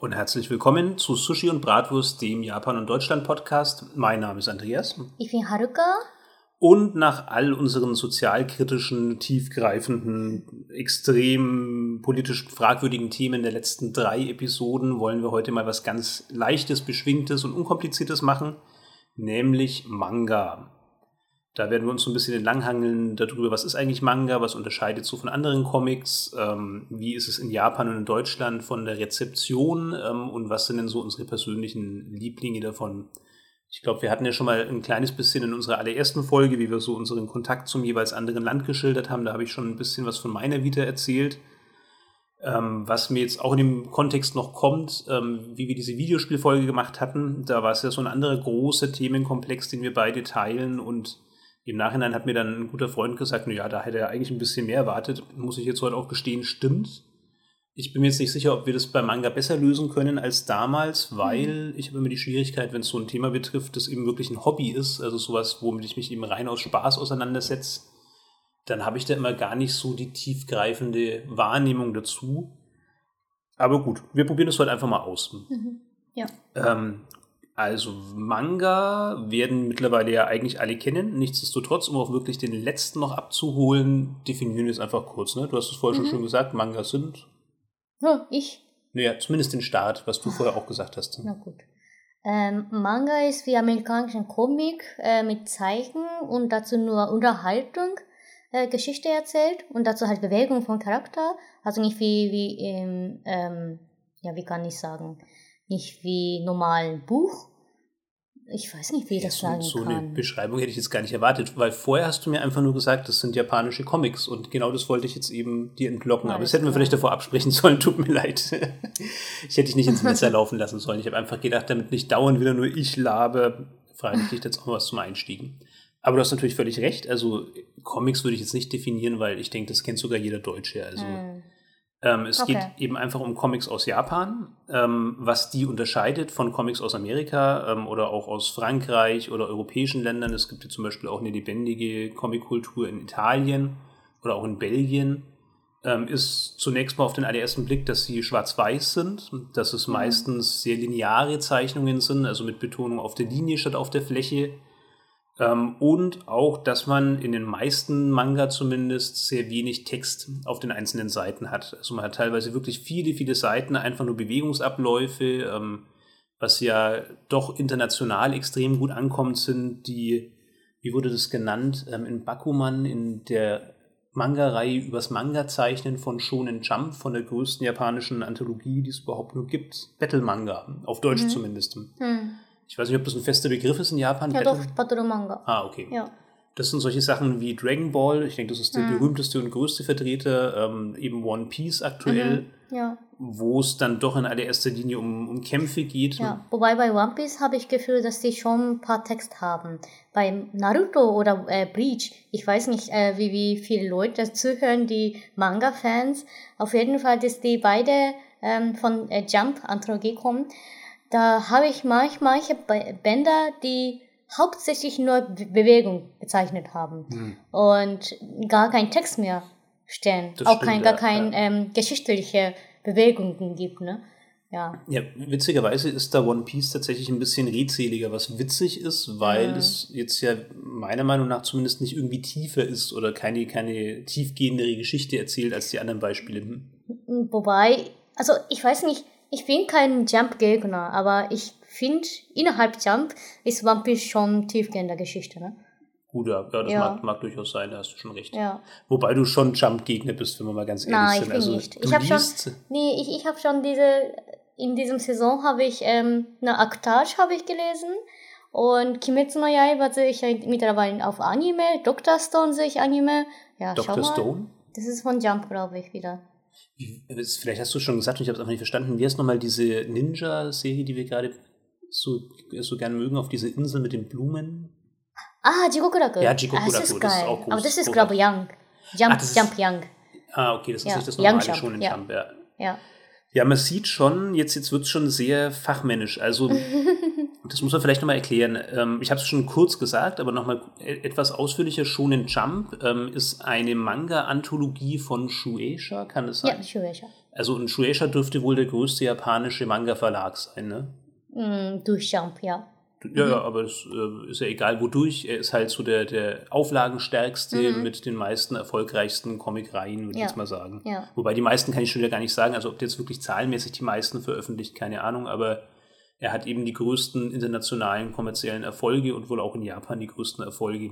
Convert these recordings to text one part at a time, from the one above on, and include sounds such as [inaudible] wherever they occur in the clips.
Und herzlich willkommen zu Sushi und Bratwurst, dem Japan- und Deutschland-Podcast. Mein Name ist Andreas. Ich bin Haruka. Und nach all unseren sozialkritischen, tiefgreifenden, extrem politisch fragwürdigen Themen der letzten drei Episoden wollen wir heute mal was ganz Leichtes, Beschwingtes und Unkompliziertes machen, nämlich Manga. Da werden wir uns so ein bisschen entlanghangeln darüber, was ist eigentlich Manga, was unterscheidet so von anderen Comics, ähm, wie ist es in Japan und in Deutschland von der Rezeption ähm, und was sind denn so unsere persönlichen Lieblinge davon. Ich glaube, wir hatten ja schon mal ein kleines bisschen in unserer allerersten Folge, wie wir so unseren Kontakt zum jeweils anderen Land geschildert haben. Da habe ich schon ein bisschen was von meiner Vita erzählt. Ähm, was mir jetzt auch in dem Kontext noch kommt, ähm, wie wir diese Videospielfolge gemacht hatten, da war es ja so ein anderer großer Themenkomplex, den wir beide teilen und im Nachhinein hat mir dann ein guter Freund gesagt, ja, da hätte er eigentlich ein bisschen mehr erwartet. Muss ich jetzt heute auch gestehen, stimmt. Ich bin mir jetzt nicht sicher, ob wir das beim Manga besser lösen können als damals, weil mhm. ich habe immer die Schwierigkeit, wenn es so ein Thema betrifft, das eben wirklich ein Hobby ist, also sowas, womit ich mich eben rein aus Spaß auseinandersetze, dann habe ich da immer gar nicht so die tiefgreifende Wahrnehmung dazu. Aber gut, wir probieren das heute einfach mal aus. Mhm. Ja. Ähm, also Manga werden mittlerweile ja eigentlich alle kennen. Nichtsdestotrotz, um auch wirklich den letzten noch abzuholen, definieren wir es einfach kurz. Ne? Du hast es vorher mhm. schon gesagt, Manga sind. Oh, ich? Naja, zumindest den Start, was du vorher auch gesagt hast. Na gut. Ähm, Manga ist wie amerikanischen Comic äh, mit Zeichen und dazu nur Unterhaltung, äh, Geschichte erzählt und dazu halt Bewegung von Charakter. Also nicht wie, wie im, ähm, ja, wie kann ich sagen, nicht wie normalen Buch, ich weiß nicht, wie ich das sagen so kann. So eine Beschreibung hätte ich jetzt gar nicht erwartet, weil vorher hast du mir einfach nur gesagt, das sind japanische Comics und genau das wollte ich jetzt eben dir entlocken. Aber das hätten wir vielleicht davor absprechen [laughs] sollen, tut mir leid. ich hätte dich nicht ins Messer [laughs] laufen lassen sollen. Ich habe einfach gedacht, damit nicht dauernd wieder nur ich labe, frage ich dich jetzt auch mal was zum Einstiegen. Aber du hast natürlich völlig recht. Also Comics würde ich jetzt nicht definieren, weil ich denke, das kennt sogar jeder Deutsche. Also hm. Ähm, es okay. geht eben einfach um Comics aus Japan, ähm, was die unterscheidet von Comics aus Amerika ähm, oder auch aus Frankreich oder europäischen Ländern. Es gibt ja zum Beispiel auch eine lebendige Comickultur in Italien oder auch in Belgien. Ähm, ist zunächst mal auf den allerersten Blick, dass sie schwarz-weiß sind, dass es mhm. meistens sehr lineare Zeichnungen sind, also mit Betonung auf der Linie statt auf der Fläche ähm, und auch, dass man in den meisten Manga zumindest sehr wenig Text auf den einzelnen Seiten hat. Also man hat teilweise wirklich viele, viele Seiten, einfach nur Bewegungsabläufe, ähm, was ja doch international extrem gut ankommt, sind die, wie wurde das genannt, ähm, in Bakuman, in der Manga-Reihe übers Manga-Zeichnen von Shonen Jump, von der größten japanischen Anthologie, die es überhaupt nur gibt. Battle-Manga, auf Deutsch mhm. zumindest. Mhm. Ich weiß nicht, ob das ein fester Begriff ist in Japan. Ja, Battle? doch, Battle Manga. Ah, okay. Ja. Das sind solche Sachen wie Dragon Ball, ich denke, das ist der mhm. berühmteste und größte Vertreter, ähm, eben One Piece aktuell, mhm. ja. wo es dann doch in allererster Linie um, um Kämpfe geht. Ja, wobei bei One Piece habe ich Gefühl, dass die schon ein paar Text haben. Bei Naruto oder äh, Bleach, ich weiß nicht, äh, wie, wie viele Leute zuhören, die Manga-Fans. Auf jeden Fall, dass die beide ähm, von äh, Jump-Anthologie kommen da habe ich manch, manche Bänder, die hauptsächlich nur Bewegung bezeichnet haben hm. und gar keinen Text mehr stellen. Das auch stimmt, kein, gar ja, keine ja. ähm, geschichtliche Bewegungen gibt. Ne? Ja. ja, witzigerweise ist da One Piece tatsächlich ein bisschen redseliger, was witzig ist, weil mhm. es jetzt ja meiner Meinung nach zumindest nicht irgendwie tiefer ist oder keine, keine tiefgehendere Geschichte erzählt als die anderen Beispiele. Wobei, also ich weiß nicht, ich bin kein Jump-Gegner, aber ich finde, innerhalb Jump ist One Piece schon tiefgehende Geschichte, ne? Gut, ja, das ja. Mag, mag, durchaus sein, da hast du schon recht. Ja. Wobei du schon Jump-Gegner bist, wenn wir mal ganz ehrlich Nein, sind. ich bin also, nicht. Ich habe schon, nee, ich, ich habe schon diese, in diesem Saison habe ich, ähm, eine Aktage habe ich gelesen und Kimetsu no Yaiba sehe ich halt mittlerweile auf Anime, Dr. Stone sehe ich Anime. Ja, Dr. Stone? Das ist von Jump, glaube ich, wieder. Vielleicht hast du schon gesagt und ich habe es einfach nicht verstanden. Wie heißt nochmal diese Ninja-Serie, die wir gerade so, so gern mögen, auf diese Insel mit den Blumen? Ah, Jigokuraku. Ja, Jigokuraku, das ist, das ist auch groß. Aber das ist, glaube ich, Young. Jump, Ach, Jump Young. Ah, okay, das ist ja. nicht das normale schon in ja. Jump, ja. ja. Ja, man sieht schon, jetzt, jetzt wird es schon sehr fachmännisch. Also, [laughs] das muss man vielleicht nochmal erklären. Ähm, ich habe es schon kurz gesagt, aber nochmal e-, etwas ausführlicher. Shonen Jump ähm, ist eine Manga-Anthologie von Shueisha, kann es sein? Ja, Shueisha. Also ein Shueisha dürfte wohl der größte japanische Manga-Verlag sein, ne? Mm, durch Jump, ja. Ja, mhm. ja, aber es äh, ist ja egal wodurch. Er ist halt so der, der auflagenstärkste mhm. mit den meisten erfolgreichsten Comic-Reihen, würde ja. ich jetzt mal sagen. Ja. Wobei die meisten kann ich schon wieder gar nicht sagen. Also ob der jetzt wirklich zahlenmäßig die meisten veröffentlicht, keine Ahnung. Aber er hat eben die größten internationalen kommerziellen Erfolge und wohl auch in Japan die größten Erfolge.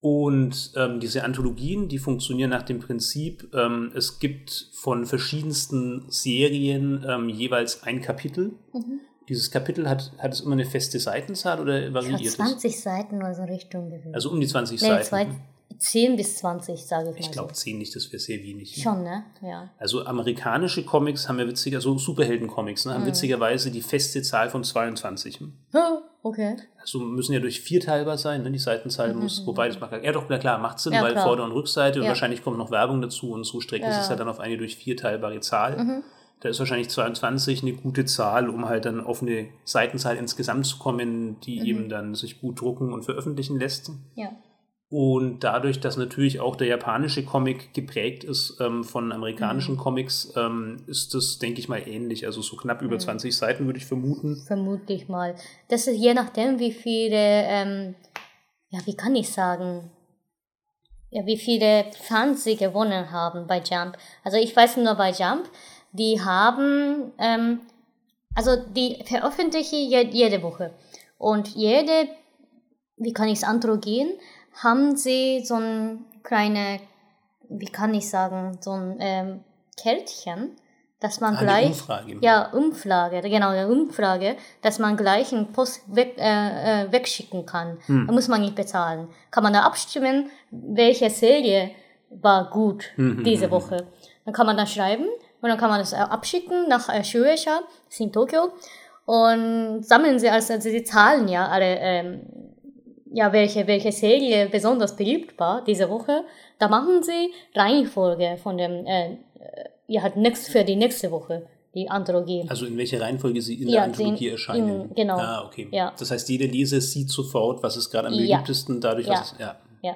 Und ähm, diese Anthologien, die funktionieren nach dem Prinzip, ähm, es gibt von verschiedensten Serien ähm, jeweils ein Kapitel. Mhm. Dieses Kapitel hat, hat es immer eine feste Seitenzahl oder variiert es? 20 Seiten oder so Richtung gewesen. Also um die 20 nee, Seiten. Zwei, 10 bis 20, sage ich mal. Ich glaube 10 nicht, das wäre sehr wenig. Schon, ne? Ja. Also amerikanische Comics haben ja witziger, also Superhelden-Comics, ne, haben mhm. witzigerweise die feste Zahl von 22. okay. Also müssen ja durch vier teilbar sein, ne? Die Seitenzahl mhm. muss, mhm, wobei das mhm. macht ja doch, na klar, macht Sinn, ja, weil klar. Vorder- und Rückseite ja. und wahrscheinlich kommt noch Werbung dazu und so strecken ja. es halt dann auf eine durch vier teilbare Zahl. Mhm. Da ist wahrscheinlich 22 eine gute Zahl, um halt dann auf eine Seitenzahl insgesamt zu kommen, die mhm. eben dann sich gut drucken und veröffentlichen lässt. Ja. Und dadurch, dass natürlich auch der japanische Comic geprägt ist ähm, von amerikanischen mhm. Comics, ähm, ist das, denke ich mal, ähnlich. Also so knapp über mhm. 20 Seiten würde ich vermuten. Vermutlich mal. Das ist je nachdem, wie viele, ähm, ja, wie kann ich sagen, ja, wie viele Fans sie gewonnen haben bei Jump. Also ich weiß nur bei Jump, die haben, ähm, also die veröffentliche jede Woche. Und jede, wie kann ich es Anthologien, haben sie so ein kleine, wie kann ich sagen, so ein ähm, Kärtchen, dass man ah, gleich, Umfrage. ja, Umfrage, genau, eine Umfrage, dass man gleich einen Post weg, äh, äh, wegschicken kann. Hm. Da muss man nicht bezahlen. Kann man da abstimmen, welche Serie war gut hm, hm diese hm, hm. Woche. Dann kann man da schreiben und dann kann man das äh, abschicken nach äh, Shueisha, das ist in Tokio. Und sammeln sie, also, also sie zahlen ja alle, ähm, ja, welche, welche Serie besonders beliebt war diese Woche. Da machen sie Reihenfolge von dem, äh, äh ja, halt next, für die nächste Woche die Anthologie. Also in welcher Reihenfolge sie in ja, der Anthologie in, erscheinen. In, genau. Ah, okay. Ja. Das heißt, jeder Leser sieht sofort, was ist gerade am beliebtesten, dadurch, ja. es, ja. Ja.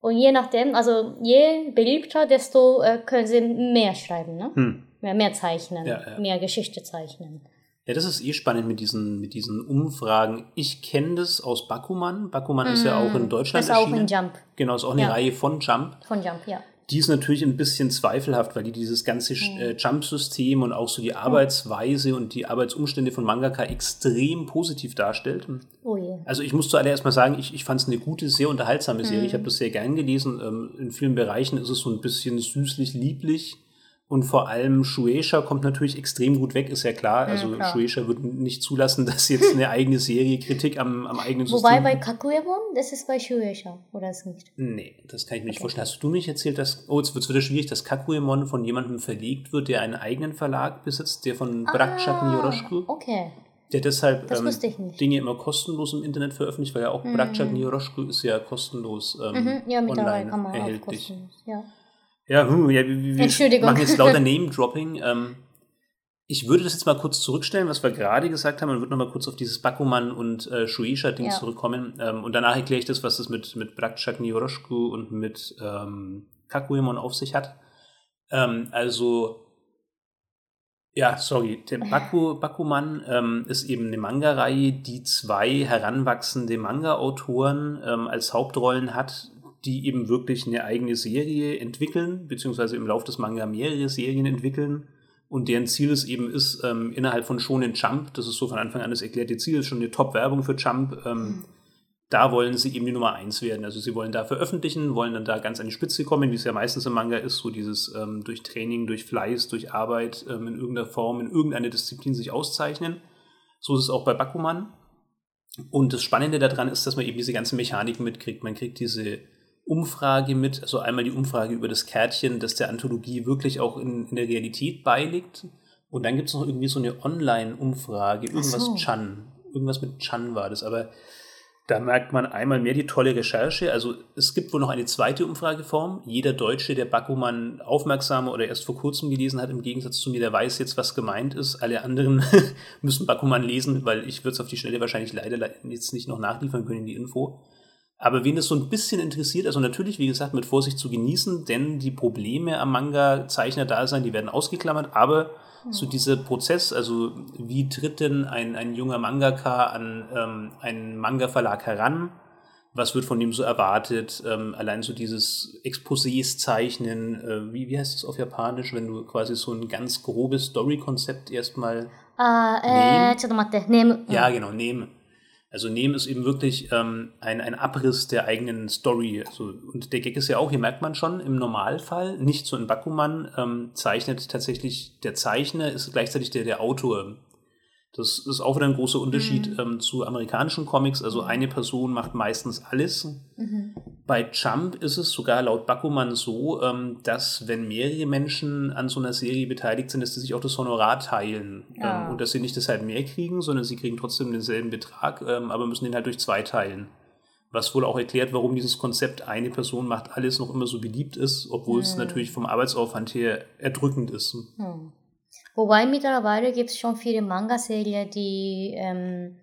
Und je nachdem, also je beliebter, desto äh, können sie mehr schreiben, ne? Hm. Mehr, mehr zeichnen, ja, ja. mehr Geschichte zeichnen. Ja, das ist eh spannend mit diesen, mit diesen Umfragen. Ich kenne das aus Bakuman. Bakuman mm. ist ja auch in Deutschland. Ist auch in Jump. Genau, ist auch eine ja. Reihe von Jump. Von Jump, ja. Die ist natürlich ein bisschen zweifelhaft, weil die dieses ganze mhm. Jump-System und auch so die Arbeitsweise und die Arbeitsumstände von Mangaka extrem positiv darstellt. Oh je. Also ich muss zuallererst mal sagen, ich, ich fand es eine gute, sehr unterhaltsame Serie. Mhm. Ich habe das sehr gern gelesen. Ähm, in vielen Bereichen ist es so ein bisschen süßlich, lieblich. Und vor allem Shueisha kommt natürlich extrem gut weg, ist ja klar. Also ja, klar. Shueisha wird nicht zulassen, [laughs] dass jetzt eine eigene Serie Kritik am, am eigenen System... Wobei bei Kakuyemon, das ist bei Shueisha, oder ist nicht? Nee, das kann ich mir nicht okay. vorstellen. Hast du nicht erzählt, dass... Oh, jetzt wird es wieder schwierig, dass Kakuyemon von jemandem verlegt wird, der einen eigenen Verlag besitzt, der von ah, Brakchak Nyoroshku. okay. Der deshalb ähm, Dinge immer kostenlos im Internet veröffentlicht, weil ja auch mhm. Brakchak Nyoroshku ist ja kostenlos ähm, mhm. ja, online kann man erhältlich. Auch kostenlos. Ja. Ja, hm, ja wir, wir machen jetzt lauter [laughs] Name-Dropping. Ähm, ich würde das jetzt mal kurz zurückstellen, was wir gerade gesagt haben, und würde noch mal kurz auf dieses Bakuman und äh, Shueisha-Ding ja. zurückkommen. Ähm, und danach erkläre ich das, was das mit, mit Brakchak Nyoroshku und mit ähm, Kakuyemon auf sich hat. Ähm, also, ja, sorry, der [laughs] Baku, Bakuman ähm, ist eben eine Manga-Reihe, die zwei heranwachsende Manga-Autoren ähm, als Hauptrollen hat, die eben wirklich eine eigene Serie entwickeln, beziehungsweise im Laufe des Manga mehrere Serien entwickeln und deren Ziel es eben ist, ähm, innerhalb von Shonen Jump, das ist so von Anfang an das erklärte Ziel, ist schon eine Top-Werbung für Jump, ähm, mhm. da wollen sie eben die Nummer eins werden. Also sie wollen da veröffentlichen, wollen dann da ganz an die Spitze kommen, wie es ja meistens im Manga ist, so dieses ähm, durch Training, durch Fleiß, durch Arbeit ähm, in irgendeiner Form, in irgendeiner Disziplin sich auszeichnen. So ist es auch bei Bakuman. Und das Spannende daran ist, dass man eben diese ganzen Mechaniken mitkriegt. Man kriegt diese Umfrage mit, also einmal die Umfrage über das Kärtchen, das der Anthologie wirklich auch in, in der Realität beiliegt. Und dann gibt es noch irgendwie so eine Online-Umfrage, irgendwas so. Chan. Irgendwas mit Chan war das, aber da merkt man einmal mehr die tolle Recherche. Also es gibt wohl noch eine zweite Umfrageform. Jeder Deutsche, der Bakuman aufmerksam oder erst vor kurzem gelesen hat, im Gegensatz zu mir, der weiß jetzt, was gemeint ist. Alle anderen [laughs] müssen Bakuman lesen, weil ich würde es auf die Schnelle wahrscheinlich leider jetzt nicht noch nachliefern können, die Info. Aber wen es so ein bisschen interessiert, also natürlich, wie gesagt, mit Vorsicht zu genießen, denn die Probleme am Manga-Zeichner-Dasein, die werden ausgeklammert, aber mhm. so dieser Prozess, also wie tritt denn ein, ein junger Mangaka an ähm, einen Manga-Verlag heran? Was wird von ihm so erwartet? Ähm, allein so dieses Exposés zeichnen, äh, wie, wie heißt das auf Japanisch, wenn du quasi so ein ganz grobes Story-Konzept erstmal. Ah, äh, nehmen. Ja, genau, nehmen also nehmen ist eben wirklich ähm, ein, ein Abriss der eigenen Story. Also, und der Gag ist ja auch, hier merkt man schon, im Normalfall, nicht so in Bakuman, ähm, zeichnet tatsächlich der Zeichner, ist gleichzeitig der, der Autor. Das ist auch wieder ein großer Unterschied mhm. ähm, zu amerikanischen Comics. Also eine Person macht meistens alles. Mhm. Bei Jump ist es sogar laut Bakuman so, ähm, dass wenn mehrere Menschen an so einer Serie beteiligt sind, dass sie sich auch das Honorar teilen. Ja. Ähm, und dass sie nicht deshalb mehr kriegen, sondern sie kriegen trotzdem denselben Betrag, ähm, aber müssen den halt durch zwei teilen. Was wohl auch erklärt, warum dieses Konzept eine Person macht alles noch immer so beliebt ist, obwohl mhm. es natürlich vom Arbeitsaufwand her erdrückend ist. Mhm. Wobei mittlerweile gibt es schon viele Manga-Serien, die ähm,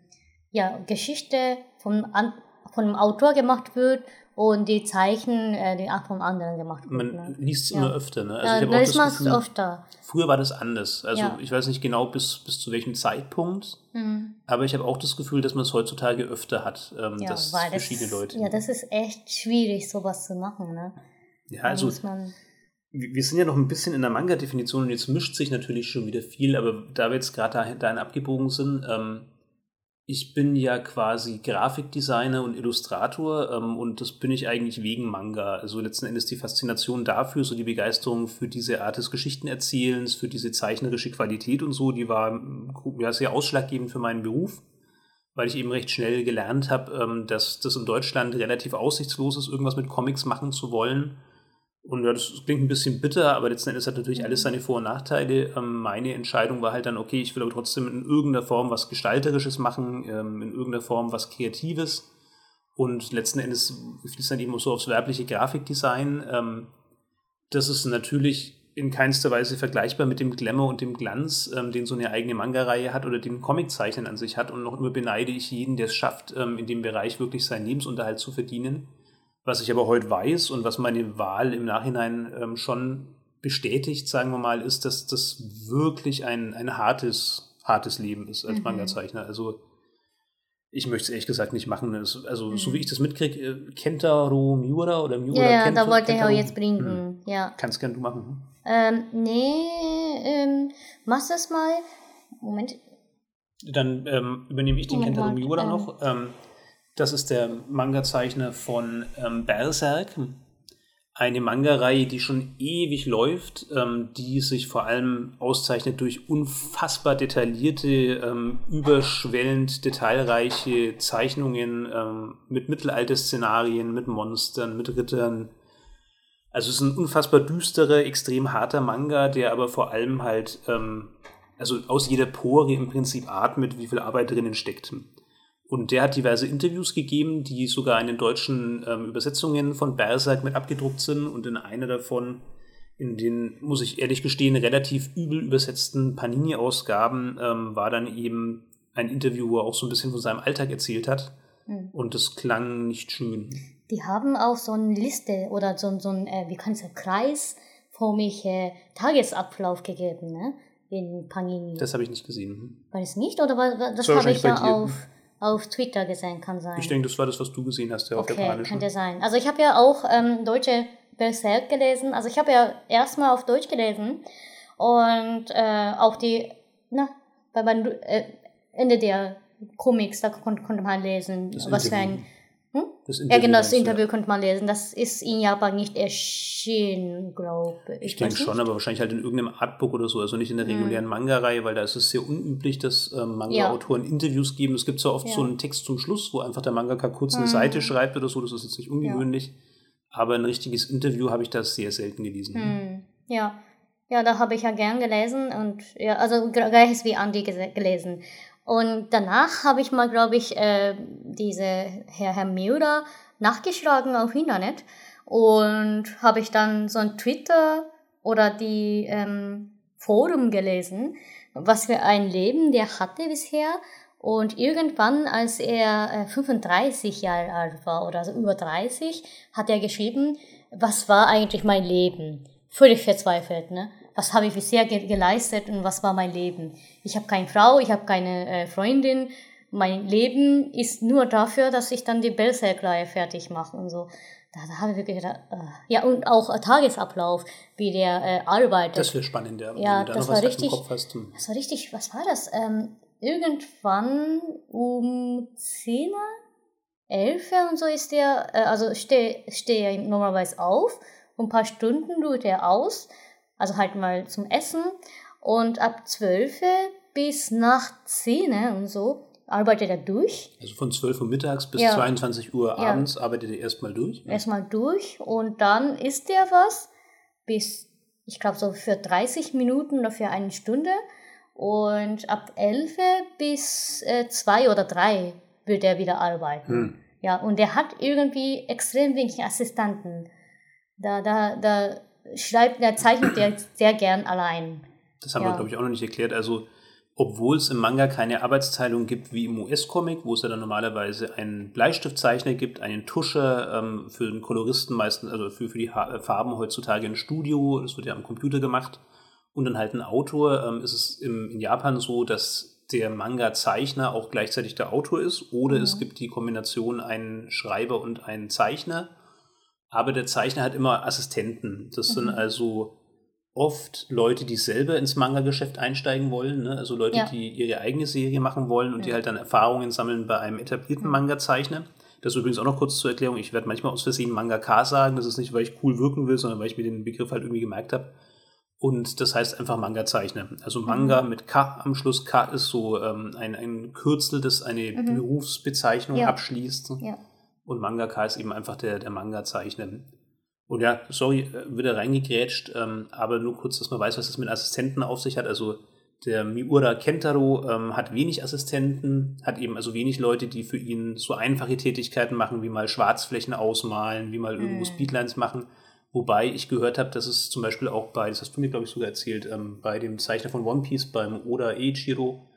ja, Geschichte vom, an, von dem Autor gemacht wird und die Zeichen äh, die auch vom anderen gemacht wird. Man ne? liest es ja. immer öfter, ne? Also ja, ich das auch das öfter. Früher war das anders. Also ja. ich weiß nicht genau bis, bis zu welchem Zeitpunkt, mhm. aber ich habe auch das Gefühl, dass man es heutzutage öfter hat, ähm, ja, dass verschiedene das, Leute. Ja, das ist echt schwierig, sowas zu machen, ne? Ja, also wir sind ja noch ein bisschen in der Manga-Definition und jetzt mischt sich natürlich schon wieder viel, aber da wir jetzt gerade dahin abgebogen sind, ähm, ich bin ja quasi Grafikdesigner und Illustrator ähm, und das bin ich eigentlich wegen Manga. Also letzten Endes die Faszination dafür, so die Begeisterung für diese Art des Geschichtenerzählens, für diese zeichnerische Qualität und so, die war ja, sehr ausschlaggebend für meinen Beruf, weil ich eben recht schnell gelernt habe, ähm, dass das in Deutschland relativ aussichtslos ist, irgendwas mit Comics machen zu wollen und ja, das klingt ein bisschen bitter, aber letzten Endes hat natürlich alles seine Vor- und Nachteile. Ähm, meine Entscheidung war halt dann, okay, ich will aber trotzdem in irgendeiner Form was Gestalterisches machen, ähm, in irgendeiner Form was Kreatives. Und letzten Endes fließt dann eben so aufs werbliche Grafikdesign. Ähm, das ist natürlich in keinster Weise vergleichbar mit dem Glamour und dem Glanz, ähm, den so eine eigene Manga-Reihe hat oder den Comiczeichnen an sich hat. Und noch immer beneide ich jeden, der es schafft, ähm, in dem Bereich wirklich seinen Lebensunterhalt zu verdienen. Was ich aber heute weiß und was meine Wahl im Nachhinein ähm, schon bestätigt, sagen wir mal, ist, dass das wirklich ein, ein hartes, hartes Leben ist als mhm. Manga-Zeichner. Also ich möchte es ehrlich gesagt nicht machen. Also, mhm. so wie ich das mitkriege, äh, Kentaro Miura oder Miura Ja, ja Kento, da wollte ich auch jetzt bringen. Mhm. Ja. Kannst gern du machen. Hm? Ähm, nee, ähm, mach das mal. Moment. Dann ähm, übernehme ich den Moment, Kentaro Miura ähm, noch. Ähm, das ist der Manga-Zeichner von ähm, Berserk. Eine Manga-Reihe, die schon ewig läuft, ähm, die sich vor allem auszeichnet durch unfassbar detaillierte, ähm, überschwellend detailreiche Zeichnungen ähm, mit Mittelalter-Szenarien, mit Monstern, mit Rittern. Also es ist ein unfassbar düsterer, extrem harter Manga, der aber vor allem halt, ähm, also aus jeder Pore im Prinzip atmet, wie viel Arbeit drinnen steckt. Und der hat diverse Interviews gegeben, die sogar in den deutschen ähm, Übersetzungen von Berserk mit abgedruckt sind. Und in einer davon, in den, muss ich ehrlich gestehen, relativ übel übersetzten Panini-Ausgaben, ähm, war dann eben ein Interview, wo er auch so ein bisschen von seinem Alltag erzählt hat. Mhm. Und das klang nicht schön. Die haben auch so eine Liste oder so, so ein, äh, wie kann ich sagen, kreisförmige Tagesablauf gegeben, ne? In Panini. Das habe ich nicht gesehen. War das nicht? Oder war, das habe ich ja auf auf Twitter gesehen, kann sein. Ich denke, das war das, was du gesehen hast, ja, okay, auf Japanisch. könnte sein. Also ich habe ja auch ähm, deutsche Berserk gelesen. Also ich habe ja erstmal auf Deutsch gelesen und äh, auch die, na, bei man äh, Ende der Comics, da kon konnte man lesen, das was für ein hm? ja, genau, das Interview ja. könnte man lesen. Das ist in Japan nicht erschienen, glaube ich. Ich denke schon, aber wahrscheinlich halt in irgendeinem Artbook oder so, also nicht in der hm. regulären hm. Manga-Reihe, weil da ist es sehr unüblich, dass ähm, Manga-Autoren ja. Interviews geben. Es gibt zwar oft ja. so einen Text zum Schluss, wo einfach der Mangaka kurz eine hm. Seite schreibt oder so, das ist jetzt nicht ungewöhnlich. Aber ein richtiges Interview habe ich da sehr selten gelesen. Hm. Ja. Ja, da habe ich ja gern gelesen und ja, also gleiches wie Andy gelesen. Und danach habe ich mal, glaube ich, äh, diese Herr, Herr Miura nachgeschlagen auf Internet und habe ich dann so ein Twitter oder die ähm, Forum gelesen, was für ein Leben der hatte bisher Und irgendwann, als er äh, 35 Jahre alt war oder so über 30, hat er geschrieben, was war eigentlich mein Leben? Völlig verzweifelt, ne? Was habe ich bisher ge geleistet und was war mein Leben? Ich habe keine Frau, ich habe keine äh, Freundin. Mein Leben ist nur dafür, dass ich dann die Berserkleihe fertig mache und so. Da, da habe ich wirklich gedacht, äh, ja, und auch äh, Tagesablauf, wie der äh, arbeitet. Das wäre spannend, ja. Ja, das war richtig, das war richtig, was war das? Ähm, irgendwann um 10 11 und so ist der, äh, also stehe steh er normalerweise auf und ein paar Stunden ruht er aus, also halt mal zum Essen und ab 12 bis nach 10 und so arbeitet er durch. Also von 12 Uhr mittags bis ja. 22 Uhr abends ja. arbeitet er erstmal durch? Ja. Erstmal durch und dann isst er was bis, ich glaube so für 30 Minuten oder für eine Stunde und ab 11 bis äh, 2 oder 3 wird er wieder arbeiten. Hm. Ja, und er hat irgendwie extrem wenig Assistenten. Da, da, da schreibt, er zeichnet er sehr gern allein. Das haben ja. wir, glaube ich, auch noch nicht erklärt. Also, obwohl es im Manga keine Arbeitsteilung gibt wie im US-Comic, wo es ja dann normalerweise einen Bleistiftzeichner gibt, einen Tuscher, ähm, für den Koloristen meistens, also für, für die ha Farben heutzutage ein Studio, das wird ja am Computer gemacht und dann halt ein Autor, ähm, ist es im, in Japan so, dass der Manga-Zeichner auch gleichzeitig der Autor ist oder mhm. es gibt die Kombination einen Schreiber und einen Zeichner. Aber der Zeichner hat immer Assistenten. Das mhm. sind also oft Leute, die selber ins Manga-Geschäft einsteigen wollen. Ne? Also Leute, ja. die ihre eigene Serie machen wollen und ja. die halt dann Erfahrungen sammeln bei einem etablierten mhm. Manga-Zeichner. Das ist übrigens auch noch kurz zur Erklärung. Ich werde manchmal aus Versehen Manga-K sagen. Das ist nicht, weil ich cool wirken will, sondern weil ich mir den Begriff halt irgendwie gemerkt habe. Und das heißt einfach Manga zeichnen. Also Manga mhm. mit K am Schluss. K ist so ähm, ein, ein Kürzel, das eine mhm. Berufsbezeichnung ja. abschließt. Ja. Und Manga K ist eben einfach der, der Manga zeichnen. Und ja, sorry, äh, wieder reingegrätscht, ähm, aber nur kurz, dass man weiß, was das mit Assistenten auf sich hat. Also der Miura Kentaro ähm, hat wenig Assistenten, hat eben also wenig Leute, die für ihn so einfache Tätigkeiten machen, wie mal Schwarzflächen ausmalen, wie mal irgendwo mhm. Speedlines machen Wobei ich gehört habe, dass es zum Beispiel auch bei, das hast du mir, glaube ich, sogar erzählt, ähm, bei dem Zeichner von One Piece, beim Oda Eiichiro,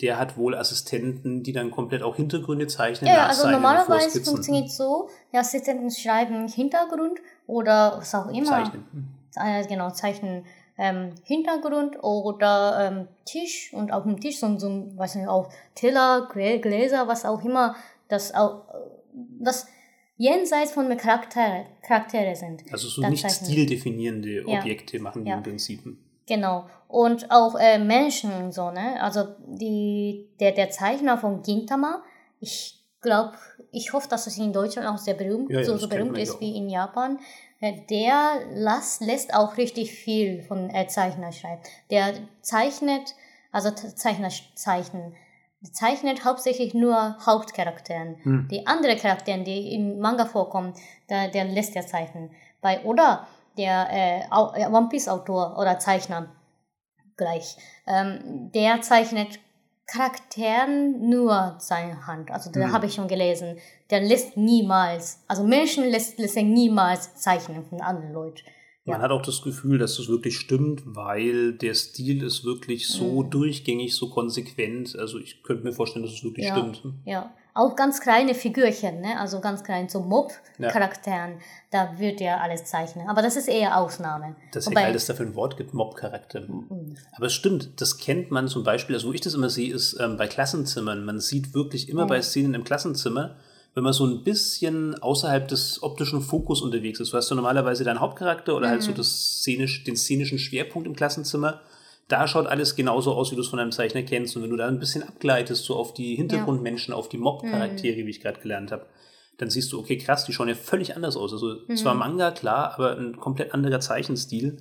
der hat wohl Assistenten, die dann komplett auch Hintergründe zeichnen. Ja, also normalerweise funktioniert es so, die Assistenten schreiben Hintergrund oder was auch immer. Zeichnen. Äh, genau, zeichnen ähm, Hintergrund oder ähm, Tisch und auf dem Tisch so, so weiß nicht, auch Teller, Gläser, was auch immer, das auch, das jenseits von Charaktere, Charaktere sind. Also so nicht stildefinierende Objekte ja. machen die ja. im Prinzip. Genau. Und auch äh, Menschen so, ne? Also die, der, der Zeichner von Gintama, ich glaube, ich hoffe, dass es in Deutschland auch sehr berühmt, ja, so, so berühmt ist wie in Japan. Äh, der las, lässt auch richtig viel von äh, Zeichner schreiben. Der zeichnet, also Zeichner zeichnen zeichnet hauptsächlich nur Hauptcharakteren. Hm. Die anderen Charaktere, die im Manga vorkommen, der, der lässt er zeichnen. Bei Oda, der äh, One Piece Autor oder Zeichner gleich, ähm, der zeichnet Charakteren nur seine Hand. Also da hm. habe ich schon gelesen. Der lässt niemals, also Menschen lässt, lässt er niemals zeichnen von anderen Leuten. Man ja. hat auch das Gefühl, dass das wirklich stimmt, weil der Stil ist wirklich so mhm. durchgängig, so konsequent. Also ich könnte mir vorstellen, dass es wirklich ja. stimmt. Ja, auch ganz kleine Figürchen, ne? also ganz klein, so Mob-Charakteren, ja. da wird ja alles zeichnen. Aber das ist eher Ausnahme. Das ist Wobei, egal, dass es dafür ein Wort gibt, Mob-Charakter. Mhm. Aber es stimmt, das kennt man zum Beispiel, also wo ich das immer sehe, ist ähm, bei Klassenzimmern. Man sieht wirklich immer mhm. bei Szenen im Klassenzimmer, wenn man so ein bisschen außerhalb des optischen Fokus unterwegs ist. Du hast so normalerweise deinen Hauptcharakter oder mhm. halt so mhm. das szenisch, den szenischen Schwerpunkt im Klassenzimmer. Da schaut alles genauso aus, wie du es von einem Zeichner kennst. Und wenn du da ein bisschen abgleitest, so auf die Hintergrundmenschen, ja. auf die Mob-Charaktere, mhm. wie ich gerade gelernt habe, dann siehst du, okay, krass, die schauen ja völlig anders aus. Also mhm. zwar Manga, klar, aber ein komplett anderer Zeichenstil.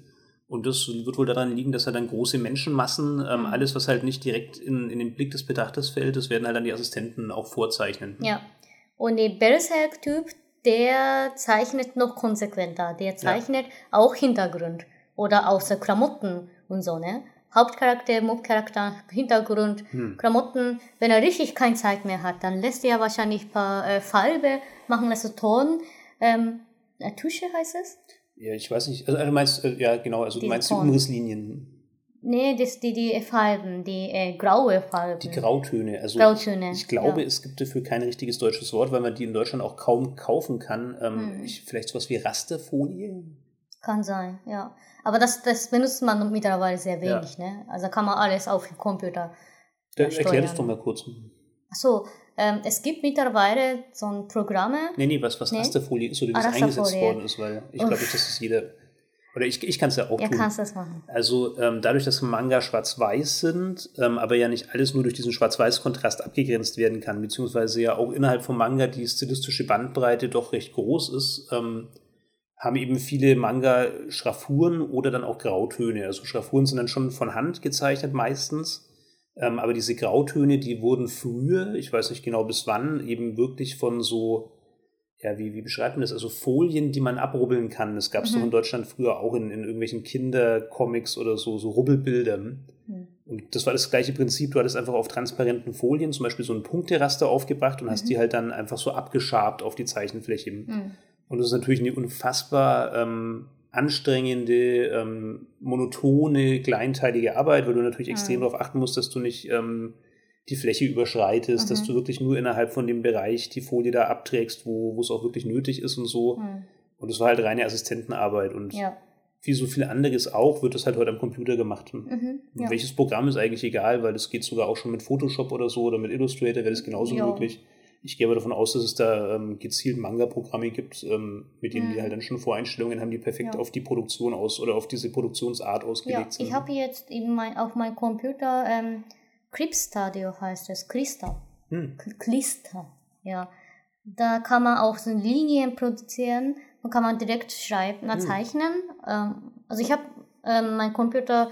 Und das wird wohl daran liegen, dass halt dann große Menschenmassen, ähm, mhm. alles, was halt nicht direkt in, in den Blick des Betrachters fällt, das werden halt dann die Assistenten auch vorzeichnen. Ja, und der Berserk-Typ, der zeichnet noch konsequenter. Der zeichnet ja. auch Hintergrund oder außer Klamotten und so, ne? Hauptcharakter, Mobcharakter, Hintergrund, hm. Klamotten. Wenn er richtig keine Zeit mehr hat, dann lässt er wahrscheinlich ein paar äh, Farbe machen, also Ton. Ähm, äh, Tusche heißt es? Ja, ich weiß nicht. Also, du meinst, äh, ja, genau, also Diese du meinst die Umrisslinien. Nee, das, die, die Farben, die äh, graue Farben. Die Grautöne. Also Grautöne, ich glaube, ja. es gibt dafür kein richtiges deutsches Wort, weil man die in Deutschland auch kaum kaufen kann. Ähm, Hm. ich, vielleicht sowas wie Rasterfolie? Kann sein, ja. Aber das, das benutzt man mittlerweile sehr Ja. wenig, ne? Also kann man alles auf dem Computer. Da, Ja, erklär das doch mal kurz. Achso, ähm, es gibt mittlerweile so ein Programme. Nee, nee, was, was Nee. Rasterfolie ist oder wie Ah, das eingesetzt worden ist, weil ich glaube nicht, dass es jeder. Oder ich, ich kann es ja auch Ja, tun. kannst das machen. Also ähm, dadurch, dass Manga schwarz-weiß sind, ähm, aber ja nicht alles nur durch diesen schwarz-weiß-Kontrast abgegrenzt werden kann, beziehungsweise ja auch innerhalb vom Manga die stilistische Bandbreite doch recht groß ist, ähm, haben eben viele Manga Schraffuren oder dann auch Grautöne. Also Schraffuren sind dann schon von Hand gezeichnet meistens, ähm, aber diese Grautöne, die wurden früher, ich weiß nicht genau bis wann, eben wirklich von so ja, wie, wie beschreibt man das? Also Folien, die man abrubbeln kann. Das gab es Mhm. doch in Deutschland früher auch in, in irgendwelchen Kindercomics oder so, so Rubbelbildern. Hm. Und das war das gleiche Prinzip. Du hattest einfach auf transparenten Folien zum Beispiel so ein Punkteraster aufgebracht und hast Mhm. die halt dann einfach so abgeschabt auf die Zeichenfläche. Hm. Und das ist natürlich eine unfassbar ähm, anstrengende, ähm, monotone, kleinteilige Arbeit, weil du natürlich extrem Mhm. darauf achten musst, dass du nicht ähm, die Fläche überschreitest, dass Mhm. du wirklich nur innerhalb von dem Bereich die Folie da abträgst, wo es auch wirklich nötig ist und so. Hm. Und es war halt reine Assistentenarbeit. Und Ja. wie so viel anderes auch, wird das halt heute am Computer gemacht. Mhm. ja. Welches Programm ist eigentlich egal, weil das geht sogar auch schon mit Photoshop oder so oder mit Illustrator wäre das genauso Ja. möglich. Ich gehe aber davon aus, dass es da ähm, gezielt Manga-Programme gibt, ähm, mit denen die Mhm. halt dann schon Voreinstellungen haben, die perfekt Ja. auf die Produktion aus oder auf diese Produktionsart Ja, ausgelegt sind. ich habe jetzt in mein, auf meinem Computer ähm, Clipstadio heißt es, Clista. hm. Clista, ja. Da kann man auch so Linien produzieren und kann man direkt schreiben, Hm. zeichnen. Ähm, also ich habe ähm, mein Computer,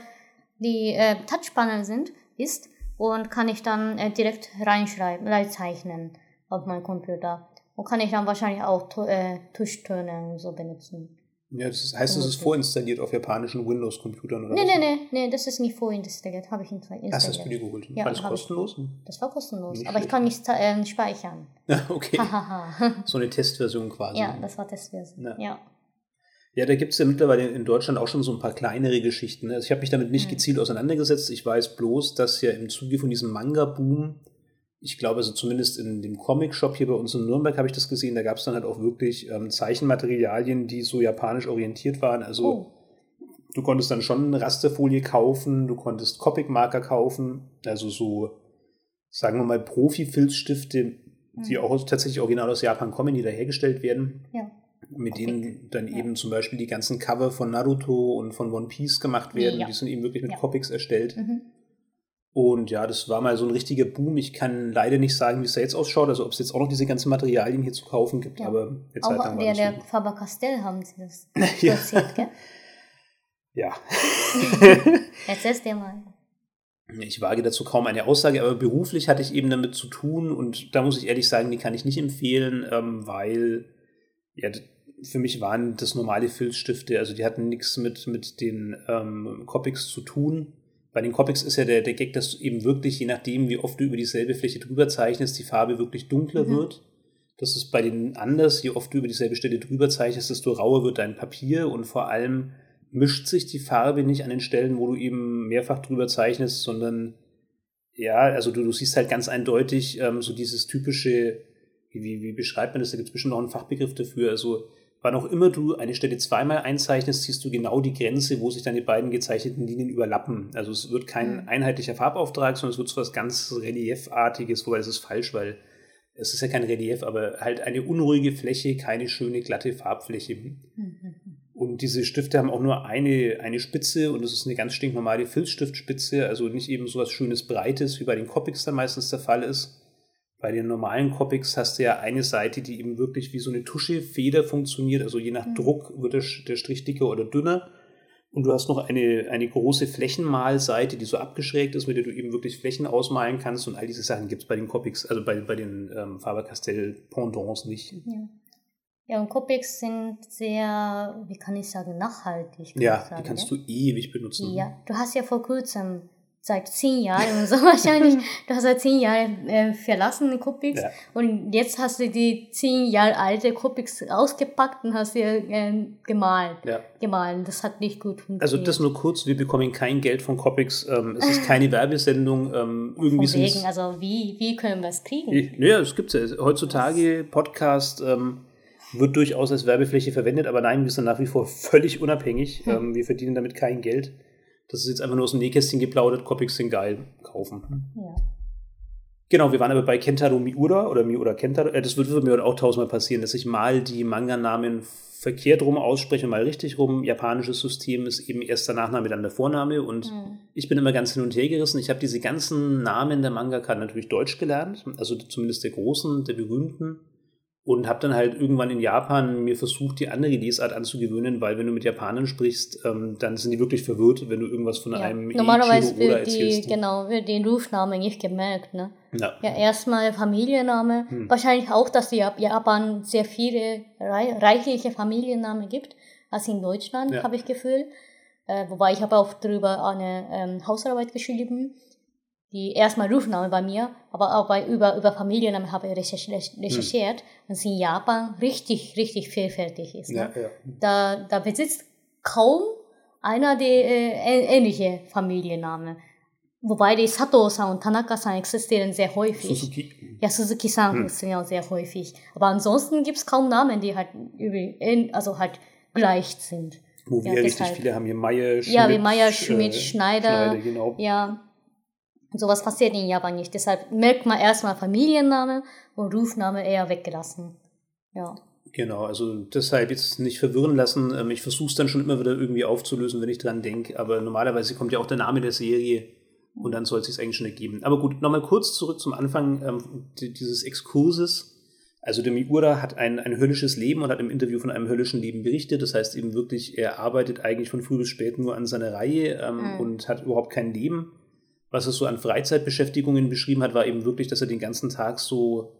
die äh, Touchpanel sind, ist und kann ich dann äh, direkt reinschreiben, reinzeichnen auf meinem Computer. Und kann ich dann wahrscheinlich auch äh, Tuschtöne so benutzen. Ja, das ist, heißt, es ist vorinstalliert auf japanischen Windows-Computern oder Nee, nee, nee, nee, das ist nicht vorinstalliert, habe ich installiert. Das hast du dir geholt. Ja, War das ich. kostenlos? Das war kostenlos, Nicht aber ich schlecht. kann nicht äh, speichern. [laughs] Okay. [laughs] So eine Testversion quasi. ja, das war Testversion. Ja. Ja. Ja, da gibt es ja mittlerweile in Deutschland auch schon so ein paar kleinere Geschichten. Also ich habe mich damit nicht Mhm. gezielt auseinandergesetzt. Ich weiß bloß, dass ja im Zuge von diesem Manga-Boom, ich glaube, also zumindest in dem Comic-Shop hier bei uns in Nürnberg habe ich das gesehen, da gab es dann halt auch wirklich ähm, Zeichenmaterialien, die so japanisch orientiert waren. Also Oh. du konntest dann schon eine Rasterfolie kaufen, du konntest Copic-Marker kaufen, also so, sagen wir mal, Profi-Filzstifte, die Mhm. auch tatsächlich original aus Japan kommen, die da hergestellt werden Ja. mit Copic. denen dann Ja. eben zum Beispiel die ganzen Cover von Naruto und von One Piece gemacht werden. Ja. Die sind eben wirklich mit. Copics erstellt. Mhm. Und ja, das war mal so ein richtiger Boom. Ich kann leider nicht sagen, wie es da jetzt ausschaut, also ob es jetzt auch noch diese ganzen Materialien hier zu kaufen gibt, Ja. aber Zeit Auch lang der, der so. Faber-Castell haben sie das [laughs] Ja. produziert, gell? Ja. [laughs] Erzähl's dir mal. Ich wage dazu kaum eine Aussage, aber beruflich hatte ich eben damit zu tun und da muss ich ehrlich sagen, die kann ich nicht empfehlen, ähm, weil ja, für mich waren das normale Filzstifte, also die hatten nichts mit, mit den ähm, Copics zu tun. Bei den Copics ist ja der, der Gag, dass du eben wirklich, je nachdem, wie oft du über dieselbe Fläche drüber zeichnest, die Farbe wirklich dunkler Mhm. wird. Das ist bei denen anders, je oft du über dieselbe Stelle drüber zeichnest, desto rauer wird dein Papier und vor allem mischt sich die Farbe nicht an den Stellen, wo du eben mehrfach drüber zeichnest, sondern ja, also du, du siehst halt ganz eindeutig ähm, so dieses typische, wie, wie beschreibt man das? Da gibt es bestimmt noch einen Fachbegriff dafür. Also wann auch immer du eine Stelle zweimal einzeichnest, siehst du genau die Grenze, wo sich deine beiden gezeichneten Linien überlappen. Also es wird kein Mhm. einheitlicher Farbauftrag, sondern es wird so was ganz Reliefartiges, wobei das ist falsch, weil es ist ja kein Relief, aber halt eine unruhige Fläche, keine schöne, glatte Farbfläche. Mhm. Und diese Stifte haben auch nur eine, eine Spitze und das ist eine ganz stinknormale Filzstiftspitze, also nicht eben so was Schönes Breites, wie bei den Copics dann meistens der Fall ist. Bei den normalen Copics hast du ja eine Seite, die eben wirklich wie so eine Tuschefeder funktioniert, also je nach Mhm. Druck wird der, der Strich dicker oder dünner. Und du hast noch eine, eine große Flächenmalseite, die so abgeschrägt ist, mit der du eben wirklich Flächen ausmalen kannst. Und all diese Sachen gibt es bei den Copics, also bei, bei den ähm, Faber-Castell-Pendants nicht. Ja. ja, und Copics sind sehr, wie kann ich sagen, nachhaltig. kann Ja, sagen, die kannst ne? du ewig benutzen. Ja, du hast ja vor kurzem seit zehn Jahren und so [laughs] wahrscheinlich. [laughs] Du hast seit zehn Jahren äh, verlassen Copics ja. und jetzt hast du die zehn Jahre alte Copics ausgepackt und hast sie äh, gemalt. Ja. Gemahlen. Das hat nicht gut funktioniert. Also das nur kurz, wir bekommen kein Geld von Copics. Ähm, es ist keine [laughs] Werbesendung. Ähm, irgendwie von wegen, also wie, wie können wir es kriegen? Naja, es gibt ja. Heutzutage Podcast ähm, wird durchaus als Werbefläche verwendet, aber nein, wir sind nach wie vor völlig unabhängig. Hm. Ähm, wir verdienen damit kein Geld. Das ist jetzt einfach nur aus dem Nähkästchen geplaudert, Copics sind geil, kaufen. Ja. Genau, wir waren aber bei Kentaro Miura oder Miura Kentaro. Äh, das würde mir auch tausendmal passieren, dass ich mal die Manga-Namen verkehrt rum ausspreche, mal richtig rum. Japanisches System ist eben erst der Nachname, dann der Vorname. Und mhm. ich bin immer ganz hin und her gerissen. Ich habe diese ganzen Namen der Mangaka natürlich Deutsch gelernt, also zumindest der großen, der berühmten und habe dann halt irgendwann in Japan mir versucht, die andere Lesart anzugewöhnen, weil wenn du mit Japanern sprichst, ähm, dann sind die wirklich verwirrt, wenn du irgendwas von ja. einem Normalerweise wird die, genau, wird den Rufnamen nicht gemerkt, ne? Ja, ja erstmal Familienname. Hm. Wahrscheinlich auch, dass die Japan sehr viele reichliche Familiennamen gibt, als in Deutschland, ja. habe ich Gefühl. Äh, wobei ich habe auch darüber eine ähm, Hausarbeit geschrieben die erstmal Rufname bei mir, aber auch bei über, über Familiennamen habe ich recherchiert, recherchiert hm. und es in Japan richtig, richtig vielfältig ist. Ne? Ja, ja. Da, da besitzt kaum einer der äh, ähnliche Familiennamen. Wobei die Sato-san und Tanaka-san existieren sehr häufig. Suzuki. Ja, Suzuki-san hm. existieren auch sehr häufig. Aber ansonsten gibt es kaum Namen, die halt also halt gleich sind. Wo wir ja, richtig viele haben hier Meier, Schmidt. Ja, wie Meier, Schmidt, äh, Schneider. Schneider genau. Ja, Sowas passiert in Japan nicht. Deshalb merkt man erstmal Familienname und Rufname eher weggelassen. Ja. Genau, also deshalb jetzt nicht verwirren lassen. Ähm, ich versuche es dann schon immer wieder irgendwie aufzulösen, wenn ich dran denke. Aber normalerweise kommt ja auch der Name der Serie und dann soll es sich eigentlich schon ergeben. Aber gut, nochmal kurz zurück zum Anfang ähm, dieses Exkurses. Also der Miura hat ein, ein höllisches Leben und hat im Interview von einem höllischen Leben berichtet. Das heißt eben wirklich, er arbeitet eigentlich von früh bis spät nur an seiner Reihe ähm, mhm. und hat überhaupt kein Leben was er so an Freizeitbeschäftigungen beschrieben hat, war eben wirklich, dass er den ganzen Tag so,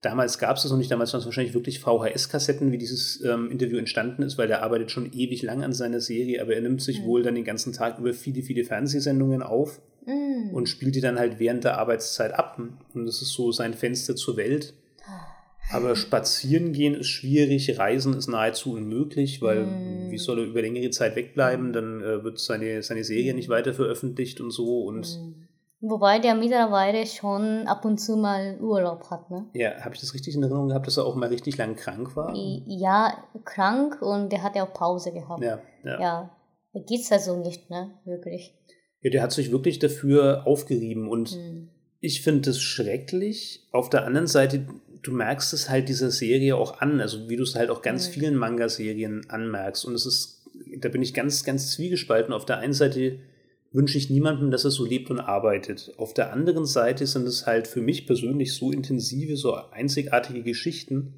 damals gab es das noch nicht, damals waren es wahrscheinlich wirklich VHS-Kassetten, wie dieses ähm, Interview entstanden ist, weil er arbeitet schon ewig lang an seiner Serie, aber er nimmt sich mhm. wohl dann den ganzen Tag über viele, viele Fernsehsendungen auf mhm. und spielt die dann halt während der Arbeitszeit ab. Und das ist so sein Fenster zur Welt. Aber spazieren gehen ist schwierig, Reisen ist nahezu unmöglich, weil mm. wie soll er über längere Zeit wegbleiben, dann äh, wird seine, seine Serie nicht weiter veröffentlicht und so. Und mm. Wobei der mittlerweile schon ab und zu mal Urlaub hat, ne? Ja, habe ich das richtig in Erinnerung gehabt, dass er auch mal richtig lang krank war? Ja, krank und der hat ja auch Pause gehabt. Ja, ja. ja da geht's also nicht, ne? Wirklich. Ja, der hat sich wirklich dafür aufgerieben und mm. ich finde es schrecklich. Auf der anderen Seite du merkst es halt dieser Serie auch an, also wie du es halt auch ganz mhm. vielen Manga-Serien anmerkst. Und es ist, da bin ich ganz, ganz zwiegespalten. Auf der einen Seite wünsche ich niemandem, dass er so lebt und arbeitet. Auf der anderen Seite sind es halt für mich persönlich so intensive, so einzigartige Geschichten,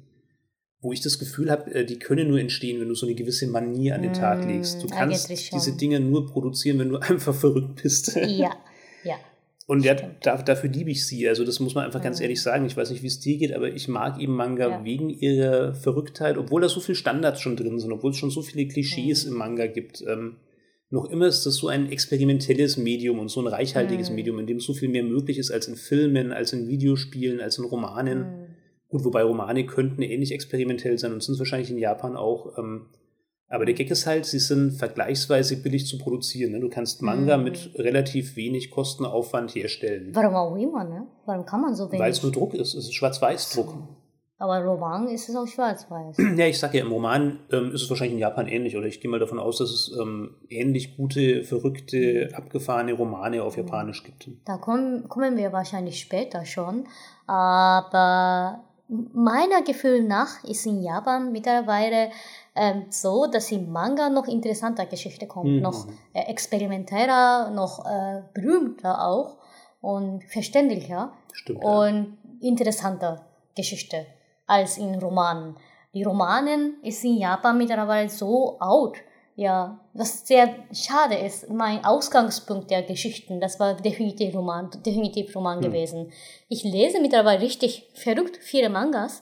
wo ich das Gefühl habe, äh, die können nur entstehen, wenn du so eine gewisse Manie an den Tag legst. Du mm, kannst diese Dinge nur produzieren, wenn du [laughs] einfach verrückt bist. Ja, ja. Und ja, da, dafür liebe ich sie. Also das muss man einfach ganz ehrlich sagen. Ich weiß nicht, wie es dir geht, aber ich mag eben Manga ja. wegen ihrer Verrücktheit, obwohl da so viele Standards schon drin sind, obwohl es schon so viele Klischees mhm. im Manga gibt. Ähm, noch immer ist das so ein experimentelles Medium und so ein reichhaltiges mhm. Medium, in dem so viel mehr möglich ist als in Filmen, als in Videospielen, als in Romanen. Mhm. Gut, wobei Romane könnten ähnlich experimentell sein und sind es wahrscheinlich in Japan auch. Ähm, aber der Gag ist halt, sie sind vergleichsweise billig zu produzieren. Ne? Du kannst Manga mhm. mit relativ wenig Kostenaufwand herstellen. Warum auch immer, ne? Warum kann man so wenig? Weil es nur Druck ist. Es ist Schwarz-Weiß-Druck. Aber im Roman ist es auch schwarz-weiß. [clears throat] Ja, ich sag ja, im Roman ähm, ist es wahrscheinlich in Japan ähnlich. Oder ich gehe mal davon aus, dass es ähm, ähnlich gute, verrückte, abgefahrene Romane auf Japanisch gibt. Da kommen, kommen wir wahrscheinlich später schon. Aber meiner Gefühl nach ist in Japan mittlerweile ähm, so, dass im Manga noch interessanter Geschichte kommt, mhm. noch äh, experimenteller, noch äh, berühmter auch und verständlicher Stimmt, und ja. interessanter Geschichte als in Romanen. Die Romanen ist in Japan mittlerweile so out, ja, was sehr schade ist. Mein Ausgangspunkt der Geschichten, das war definitiv Roman, definitiv Roman mhm. gewesen. Ich lese mittlerweile richtig verrückt viele Mangas,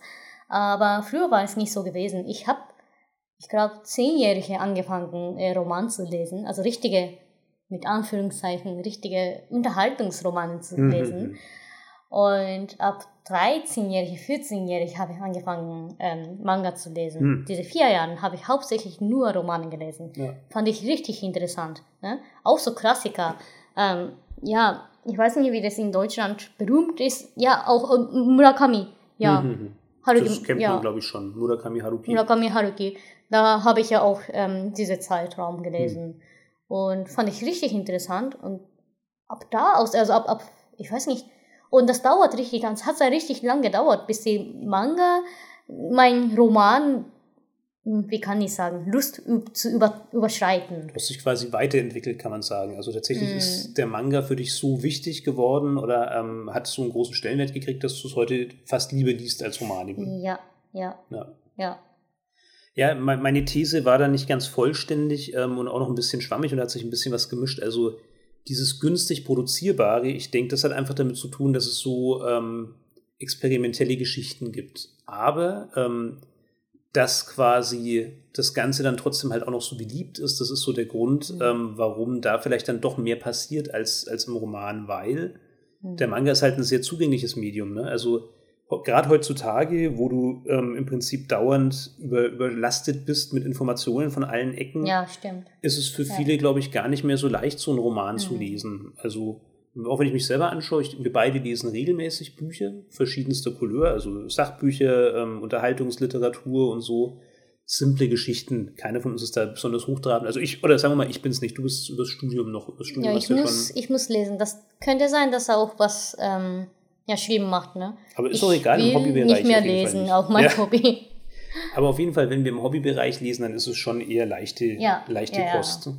aber früher war es nicht so gewesen. Ich habe ich glaube, Zehnjährige angefangen, äh, Roman zu lesen, also richtige mit Anführungszeichen richtige Unterhaltungsromane zu lesen. Mhm. Und ab 13-jährig, 14-jährig habe ich angefangen, ähm, Manga zu lesen. Hm. Diese vier Jahre habe ich hauptsächlich nur Romane gelesen. Ja. Fand ich richtig interessant. Ne? Auch so Klassiker. Ähm, ja, ich weiß nicht, wie das in Deutschland berühmt ist. Ja, auch äh, Murakami. Ja. Mhm, mhm. Haruki, das kennt ja. man, glaube ich, schon. Murakami Haruki. Murakami Haruki. Da habe ich ja auch ähm, diese Zeitraum gelesen. Mhm. Und fand ich richtig interessant. Und ab da aus, also ab, ab ich weiß nicht, und das dauert richtig, es hat ja richtig lang gedauert, bis die Manga, mein Roman, wie kann ich sagen, Lust zu über, überschreiten. Du hast dich quasi weiterentwickelt, kann man sagen. Also tatsächlich mm. ist der Manga für dich so wichtig geworden oder ähm, hat so einen großen Stellenwert gekriegt, dass du es heute fast lieber liest als Roman. Ja, ja, ja. Ja, ja meine These war da nicht ganz vollständig ähm, und auch noch ein bisschen schwammig und hat sich ein bisschen was gemischt. Also dieses günstig produzierbare, ich denke, das hat einfach damit zu tun, dass es so ähm, experimentelle Geschichten gibt. Aber ähm, dass quasi das Ganze dann trotzdem halt auch noch so beliebt ist, das ist so der Grund, mhm. ähm, warum da vielleicht dann doch mehr passiert als, als im Roman, weil mhm. der Manga ist halt ein sehr zugängliches Medium. Ne? Also gerade heutzutage, wo du ähm, im Prinzip dauernd über, überlastet bist mit Informationen von allen Ecken, ja, ist es für ja. viele, glaube ich, gar nicht mehr so leicht, so einen Roman mhm. zu lesen. Also auch wenn ich mich selber anschaue, ich, wir beide lesen regelmäßig Bücher verschiedenster Couleur, also Sachbücher, ähm, Unterhaltungsliteratur und so simple Geschichten. Keine von uns ist da besonders hochtrabend. Also ich, oder sagen wir mal, ich bin es nicht. Du bist über das Studium noch. Das Studium ja, ich muss, ja ich muss lesen. Das könnte sein, dass auch was ähm, ja, Schreiben macht, ne? Aber ist doch egal im Hobbybereich. Nicht mehr lesen, nicht. auch mein ja. Hobby. [laughs] Aber auf jeden Fall, wenn wir im Hobbybereich lesen, dann ist es schon eher leichte, ja. leichte ja, Kost.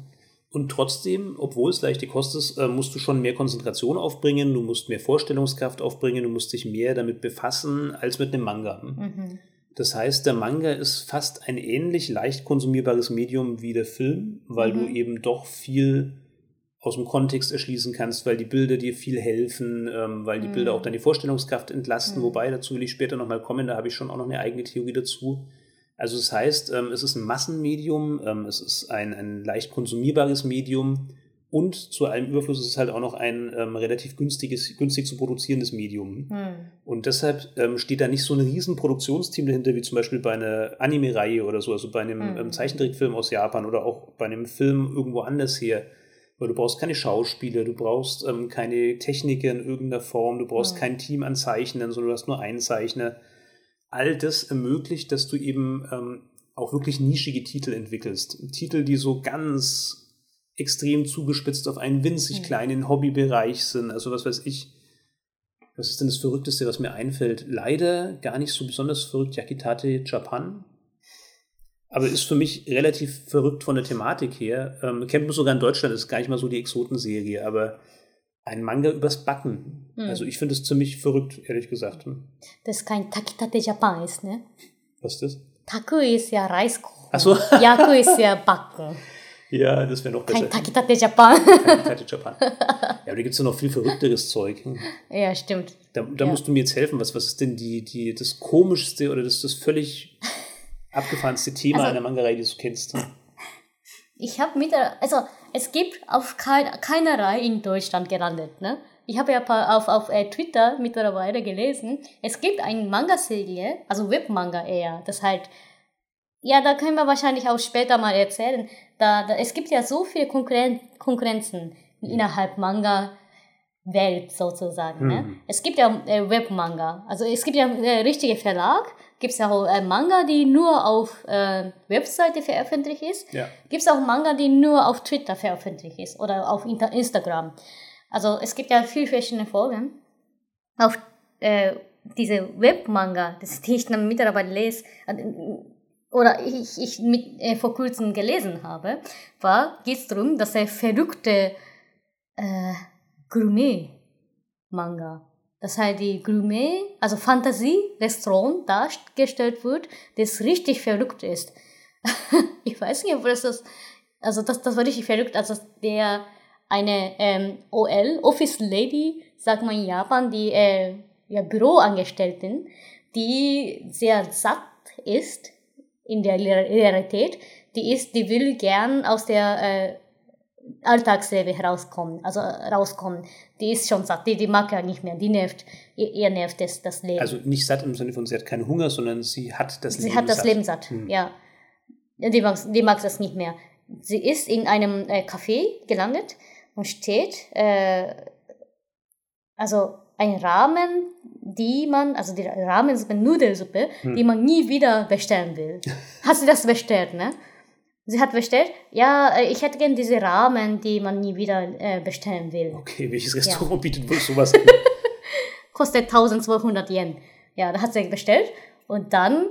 Und trotzdem, obwohl es leichte Kost ist, äh, musst du schon mehr Konzentration aufbringen, du musst mehr Vorstellungskraft aufbringen, du musst dich mehr damit befassen als mit einem Manga. Mhm. Das heißt, der Manga ist fast ein ähnlich leicht konsumierbares Medium wie der Film, weil mhm. du eben doch viel aus dem Kontext erschließen kannst, weil die Bilder dir viel helfen, ähm, weil die mhm. Bilder auch deine Vorstellungskraft entlasten. Mhm. Wobei, dazu will ich später nochmal kommen, da habe ich schon auch noch eine eigene Theorie dazu. Also das heißt, ähm, es ist ein Massenmedium, ähm, es ist ein, ein leicht konsumierbares Medium und zu allem Überfluss ist es halt auch noch ein ähm, relativ günstiges, günstig zu produzierendes Medium. Mhm. Und deshalb ähm, steht da nicht so ein riesen Produktionsteam dahinter, wie zum Beispiel bei einer Anime-Reihe oder so, also bei einem mhm. Zeichentrickfilm aus Japan oder auch bei einem Film irgendwo anders her weil du brauchst keine Schauspieler, du brauchst ähm, keine Techniker in irgendeiner Form, du brauchst mhm. kein Team an Zeichnern, sondern du hast nur einen Zeichner. All das ermöglicht, dass du eben ähm, auch wirklich nischige Titel entwickelst. Titel, die so ganz extrem zugespitzt auf einen winzig mhm. kleinen Hobbybereich sind. Also was weiß ich, was ist denn das Verrückteste, was mir einfällt? Leider gar nicht so besonders verrückt Yakitate Japan aber ist für mich relativ verrückt von der Thematik her. Ähm, kennt man sogar in Deutschland, ist gar nicht mal so die Exotenserie, aber ein Manga übers Backen. Hm. Also ich finde es ziemlich verrückt, ehrlich gesagt. Das ist kein Takitate Japan ist, ne? Was ist das? Taku ist ja Reiskuchen. Achso. Yaku ist ja Backen. [laughs] Ja, das wäre noch besser. Kein Takitate Japan. Takitate Japan. Ja, aber da gibt es ja noch viel verrückteres Zeug. Ja, stimmt. Da, da ja. musst du mir jetzt helfen. Was, was ist denn die, die, das Komischste oder das, das völlig abgefahrenste Thema also, einer Manga-Reihe, die du kennst? Ich habe mit, also es gibt auf kein, keiner Reihe in Deutschland gelandet, ne? Ich habe ja auf, auf äh, Twitter mittlerweile gelesen, es gibt eine Manga-Serie, also Webmanga eher, das halt, ja, da können wir wahrscheinlich auch später mal erzählen, da, da es gibt ja so viele Konkurren Konkurrenzen innerhalb Manga, Welt sozusagen. Ne? Mhm. Es gibt ja äh, Webmanga, also es gibt ja äh, richtige Verlag, gibt es ja auch äh, Manga, die nur auf äh, Webseite veröffentlicht ist. Ja. Gibt es auch Manga, die nur auf Twitter veröffentlicht ist oder auf Inter Instagram. Also es gibt ja viele verschiedene Folgen. Auf äh, diese Webmanga, das die ich dann mittlerweile lese, äh, oder ich, ich mit, äh, vor kurzem gelesen habe, war, geht es darum, dass er verrückte äh, Gourmet-Manga dass halt die Gourmet, also Fantasie-Restaurant dargestellt wird, das richtig verrückt ist. [laughs] ich weiß nicht, ob das also das, das war richtig verrückt, also der eine ähm, OL, Office Lady, sagt man in Japan, die äh, ja, Büroangestellten, die sehr satt ist in der Realität, die ist, die will gern aus der äh, Alltagsleben herauskommen, also rauskommen. Die ist schon satt, die, die mag ja nicht mehr, die nervt, ihr, ihr nervt das, das Leben. Also nicht satt im Sinne von, sie hat keinen Hunger, sondern sie hat das sie Leben hat das satt. Leben satt, Hm. ja. Die mag, die mag das nicht mehr. Sie ist in einem äh, Café gelandet und steht, äh, also ein Ramen, die man, also die Ramensuppe, Nudelsuppe, Hm. die man nie wieder bestellen will. [laughs] Hat sie das bestellt, ne? Sie hat bestellt, ja, äh, ich hätte gern diese Ramen, die man nie wieder äh, bestellen will. Okay, welches Restaurant [laughs] bietet wohl sowas an? Kostet 1200 Yen. Ja, da hat sie bestellt. Und dann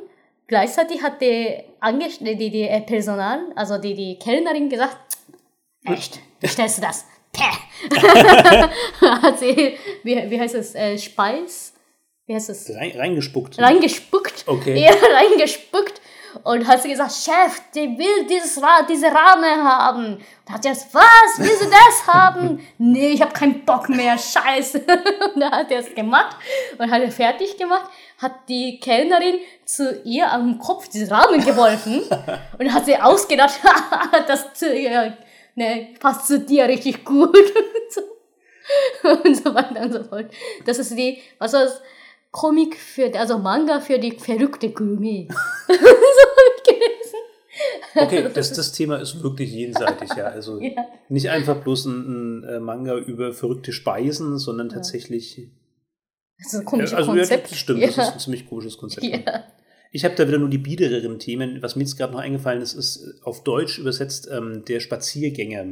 gleichzeitig hat die, Angest die, die, die äh, Personal, also die, die Kellnerin gesagt, echt, bestellst du das? [laughs] Hat sie, wie, wie heißt es, äh, Speis? Wie heißt es? Rein, reingespuckt. Reingespuckt. Okay. Ja, [laughs] reingespuckt. Und hat sie gesagt, Chef, die will dieses diese Rahmen haben. Und hat sie gesagt, was, will sie das haben? nee, ich habe keinen Bock mehr, scheiße. [laughs] Und dann hat er es gemacht und hat er fertig gemacht, hat die Kellnerin zu ihr am Kopf diesen Rahmen geworfen [laughs] und hat sie ausgedacht, [laughs] das zu, ja, ne, passt zu dir richtig gut. und so weiter und so fort. Das ist die, was das? Comic für, also Manga für die verrückte Gourmet. [laughs] so gelesen. Okay, das, das Thema ist wirklich jenseitig, ja. Also [laughs] Ja. nicht einfach bloß ein, ein äh, Manga über verrückte Speisen, sondern tatsächlich. Das ist ein komisches also ja, Konzept. das stimmt, ja. das ist ein ziemlich komisches Konzept. ja. Ich habe da wieder nur die biedereren Themen. Was mir jetzt gerade noch eingefallen ist, ist auf Deutsch übersetzt ähm, der Spaziergänger.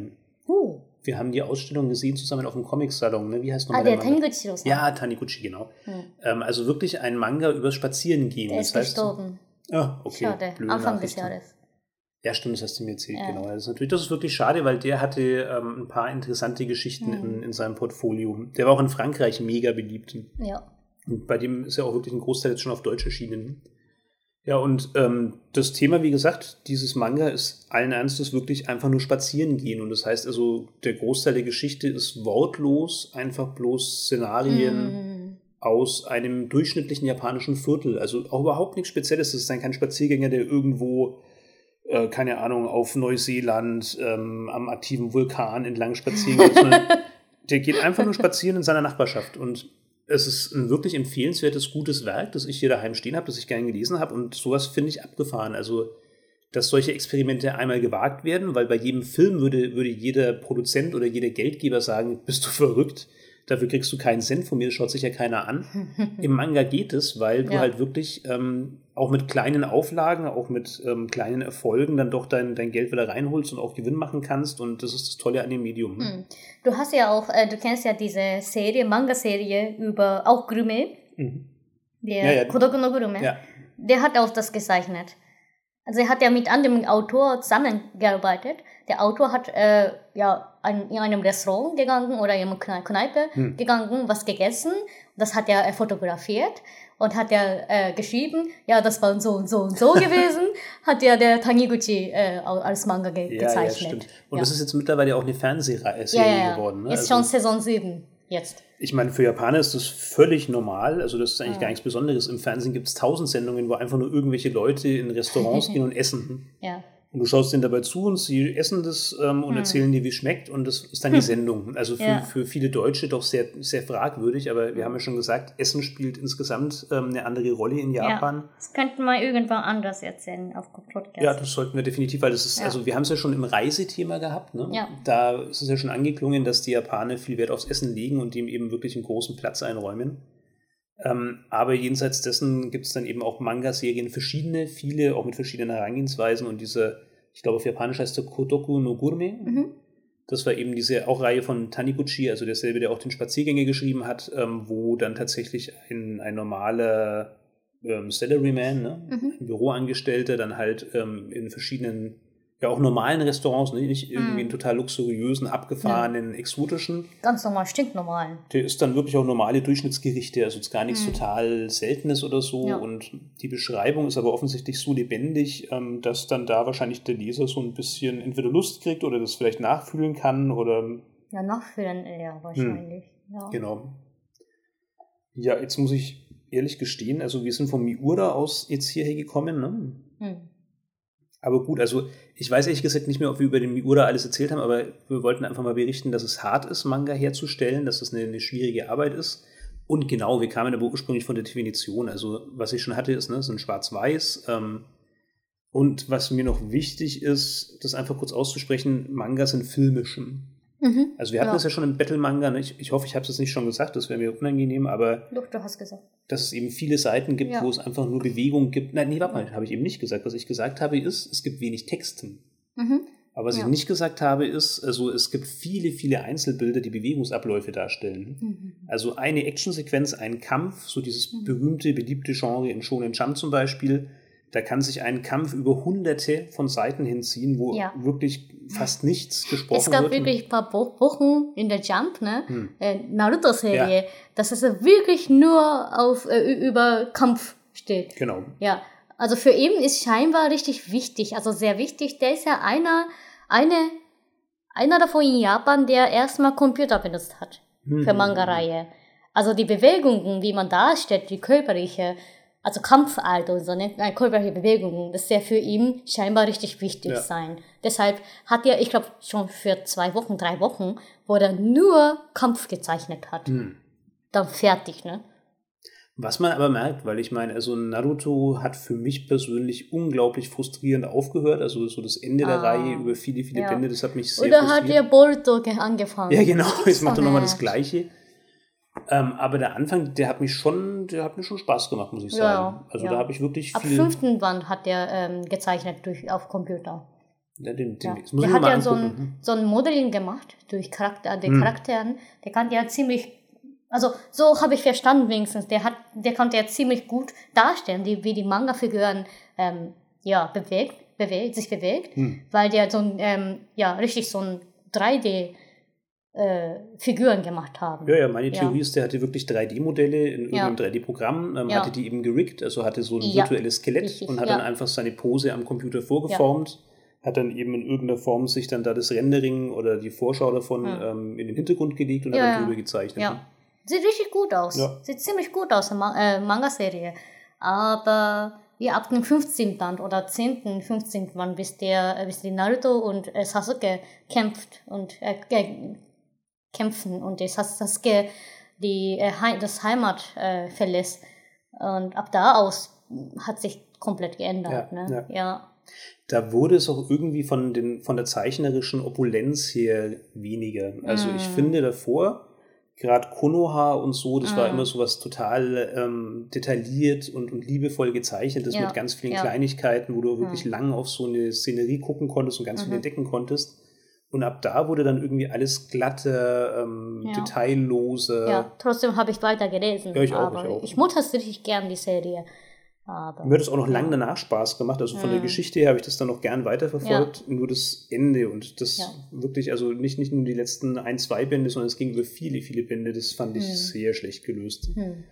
Wir haben die Ausstellung gesehen zusammen auf dem Comic-Salon. Ne? Wie heißt Ah, nochmal der Manga? Taniguchi-san. Ja, Taniguchi, genau. Hm. Ähm, also wirklich ein Manga übers Spazierengehen. Der das ist heißt, gestorben. Ah, okay. Schade. blöde Anfang des Nachrichten. Jahres. Ja, stimmt, das hast du mir erzählt, Ja. genau. Das ist natürlich, das ist wirklich schade, weil der hatte ähm, ein paar interessante Geschichten Mhm. in, in seinem Portfolio. Der war auch in Frankreich mega beliebt. Ja. Und bei dem ist ja auch wirklich ein Großteil jetzt schon auf Deutsch erschienen. Ja, und ähm, das Thema, wie gesagt, dieses Manga ist allen Ernstes wirklich einfach nur spazieren gehen. Und das heißt also, der Großteil der Geschichte ist wortlos, einfach bloß Szenarien Mm. aus einem durchschnittlichen japanischen Viertel. Also auch überhaupt nichts Spezielles. Das ist dann kein Spaziergänger, der irgendwo, äh, keine Ahnung, auf Neuseeland ähm, am aktiven Vulkan entlang spazieren geht, sondern [laughs] der geht einfach nur spazieren in seiner Nachbarschaft. Und es ist ein wirklich empfehlenswertes, gutes Werk, das ich hier daheim stehen habe, das ich gerne gelesen habe. Und sowas finde ich abgefahren. Also, dass solche Experimente einmal gewagt werden, weil bei jedem Film würde, würde jeder Produzent oder jeder Geldgeber sagen, bist du verrückt? Dafür kriegst du keinen Cent von mir, schaut sich ja keiner an. [laughs] Im Manga geht es, weil du Ja. halt wirklich ähm, auch mit kleinen Auflagen, auch mit ähm, kleinen Erfolgen dann doch dein, dein Geld wieder reinholst und auch Gewinn machen kannst. Und das ist das Tolle an dem Medium. ne? Hm. Du hast ja auch, äh, du kennst ja diese Serie, Manga-Serie über auch Grume, Mhm. der Ja, ja. Kodoku no Grume. Ja. Der hat auch das gezeichnet. Also er hat ja mit anderem Autor zusammengearbeitet. Der Autor hat äh, ja ein, in einem Restaurant gegangen oder in einer Kne- Kneipe Hm. gegangen, was gegessen. Das hat er äh, fotografiert und hat er äh, geschrieben, ja, das war so und so und so [laughs] gewesen, hat ja der Taniguchi äh, als Manga ge Ja, ja, gezeichnet. stimmt. Und ja. das ist jetzt mittlerweile auch eine Fernsehserie ja, ja, ja. geworden. Ne? Ist Also- schon Saison 7 jetzt. Ich meine, für Japaner ist das völlig normal. Also, das ist eigentlich Ja. gar nichts Besonderes. Im Fernsehen gibt es tausend Sendungen, wo einfach nur irgendwelche Leute in Restaurants [laughs] gehen und essen. Ja. Und du schaust denen dabei zu und sie essen das ähm, und Hm. erzählen dir, wie es schmeckt. Und das ist dann die Sendung. Also für, Ja. für viele Deutsche doch sehr, sehr fragwürdig. Aber wir haben ja schon gesagt, Essen spielt insgesamt ähm, eine andere Rolle in Japan. Das könnten wir irgendwann anders erzählen auf Podcast. Ja, das sollten wir definitiv, weil das ist, Ja. also wir haben es ja schon im Reisethema gehabt, ne? Ja. Da ist es ja schon angeklungen, dass die Japaner viel Wert aufs Essen legen und dem eben wirklich einen großen Platz einräumen. Ähm, aber jenseits dessen gibt es dann eben auch Manga-Serien, verschiedene, viele, auch mit verschiedenen Herangehensweisen und diese, ich glaube auf Japanisch heißt der Kotoku no Gurme. Mhm. Das war eben diese auch Reihe von Taniguchi, also derselbe, der auch den Spaziergänger geschrieben hat, ähm, wo dann tatsächlich ein, ein normaler ähm, Salaryman, ne? Mhm. ein Büroangestellter, dann halt ähm, in verschiedenen, ja auch normalen Restaurants, ne? nicht irgendwie in Mhm. total luxuriösen, abgefahrenen, exotischen. Ganz normal, stinknormal. Der ist dann wirklich auch normale Durchschnittsgerichte, also jetzt gar nichts Mhm. total Seltenes oder so. Ja. Und die Beschreibung ist aber offensichtlich so lebendig, ähm, dass dann da wahrscheinlich der Leser so ein bisschen entweder Lust kriegt oder das vielleicht nachfühlen kann oder Ja, nachführen eher wahrscheinlich. Ja. Genau. Ja, jetzt muss ich ehrlich gestehen, also wir sind von Miura aus jetzt hierher gekommen. Ne? Hm. Aber gut, also ich weiß ehrlich gesagt nicht mehr, ob wir über den Miura alles erzählt haben, aber wir wollten einfach mal berichten, dass es hart ist, Manga herzustellen, dass es eine, eine schwierige Arbeit ist. Und genau, wir kamen aber ursprünglich von der Definition. Also, was ich schon hatte, ist, ne, ist ein Schwarz-Weiß. Ähm, und was mir noch wichtig ist, das einfach kurz auszusprechen, Manga sind filmischen. Mhm, also wir hatten ja. das ja schon im Battle-Manga, ne? ich, ich, hoffe, ich habe es nicht schon gesagt, das wäre mir unangenehm, aber Doch, du hast gesagt. dass es eben viele Seiten gibt, ja. wo es einfach nur Bewegung gibt. Nein, nee, warte mal, habe ich eben nicht gesagt. Was ich gesagt habe, ist, es gibt wenig Texten. Mhm. Aber was ja. ich nicht gesagt habe, ist, also es gibt viele, viele Einzelbilder, die Bewegungsabläufe darstellen. Mhm. Also eine Actionsequenz, ein Kampf, so dieses mhm. berühmte, beliebte Genre in Shonen Jump zum Beispiel, da kann sich ein Kampf über hunderte von Seiten hinziehen, wo ja. wirklich fast nichts gesprochen wird. Es gab wird. wirklich ein paar Wochen in der Jump, ne? Hm. Äh, Naruto-Serie, ja. dass es wirklich nur auf, äh, über Kampf steht. Genau. Ja. Also für ihn ist scheinbar richtig wichtig, also sehr wichtig. Der ist ja einer, eine, einer davon in Japan, der erstmal Computer benutzt hat. Hm. Für Manga-Reihe. Also die Bewegungen, wie man darstellt, die körperliche, also Kampfart und so, ne, körperliche Bewegungen, das ist ja für ihn scheinbar richtig wichtig ja. sein. Deshalb hat er, ich glaube, schon für zwei Wochen, drei Wochen, wo er nur Kampf gezeichnet hat. Hm. Dann fertig, ne? Was man aber merkt, weil ich meine, also Naruto hat für mich persönlich unglaublich frustrierend aufgehört. Also so das Ende ah, der Reihe über viele, viele ja. Bände, das hat mich sehr Oder frustriert. Oder hat der Boruto angefangen? Ja, genau, jetzt macht er nochmal das Gleiche. Ähm, aber der Anfang, der hat mich schon, der hat mir schon Spaß gemacht, muss ich sagen. Ja, also ja. da habe ich wirklich viel. Ab fünften Band hat der ähm, gezeichnet durch auf Computer. Ja, den, den, ja. Der hat ja so ein, hm. so ein Modeling gemacht durch Charakter, den hm. Charakteren. Der kann ja ziemlich, also so habe ich verstanden wenigstens. Der hat, der konnte ja ziemlich gut darstellen, die, wie die Manga-Figuren ähm, ja bewegt, bewegt, sich bewegt, hm. weil der so ein, ähm, ja richtig so ein 3D äh, Figuren gemacht haben. Ja, ja, meine Theorie ja. ist, der hatte wirklich 3D-Modelle in irgendeinem ja. 3D-Programm, ähm, ja. hatte die eben geriggt, also hatte so ein virtuelles Skelett Richtig, und hat dann einfach seine Pose am Computer vorgeformt, hat dann eben in irgendeiner Form sich dann da das Rendering oder die Vorschau davon ähm, in den Hintergrund gelegt und hat dann drüber gezeichnet. Ja. Sieht richtig gut aus. Sieht ziemlich gut aus, äh, Manga-Serie. Aber ja, ab dem 15. Band oder 10., 15. Band, bis der, bis die Naruto und äh, Sasuke kämpft und äh, kämpfen und das Sasuke die, äh, das Heimat äh, verlässt. Und ab da aus hat sich komplett geändert. Ja, ne? ja. ja. Da wurde es auch irgendwie von, den, von der zeichnerischen Opulenz her weniger. Also mm. ich finde davor, gerade Konoha und so, das mm. war immer so was total ähm, detailliert und, und liebevoll gezeichnetes ja. mit ganz vielen ja. Kleinigkeiten, wo du wirklich mm. lang auf so eine Szenerie gucken konntest und ganz -hmm. viel mhm. entdecken konntest. Und ab da wurde dann irgendwie alles glatte, ähm, ja. detaillose. Ja, trotzdem habe ich weiter gelesen. Ja, ich auch, aber ich auch. Ich mochte es richtig gern, die Serie. Aber, Mir hat es auch noch ja. lange danach Spaß gemacht. Also von mhm. der Geschichte her habe ich das dann noch gern weiterverfolgt. Ja. Nur das Ende und das wirklich, also nicht, nicht nur die letzten ein, zwei Bände, sondern es ging über viele, viele Bände. Das fand ich mhm. sehr schlecht gelöst. Mhm.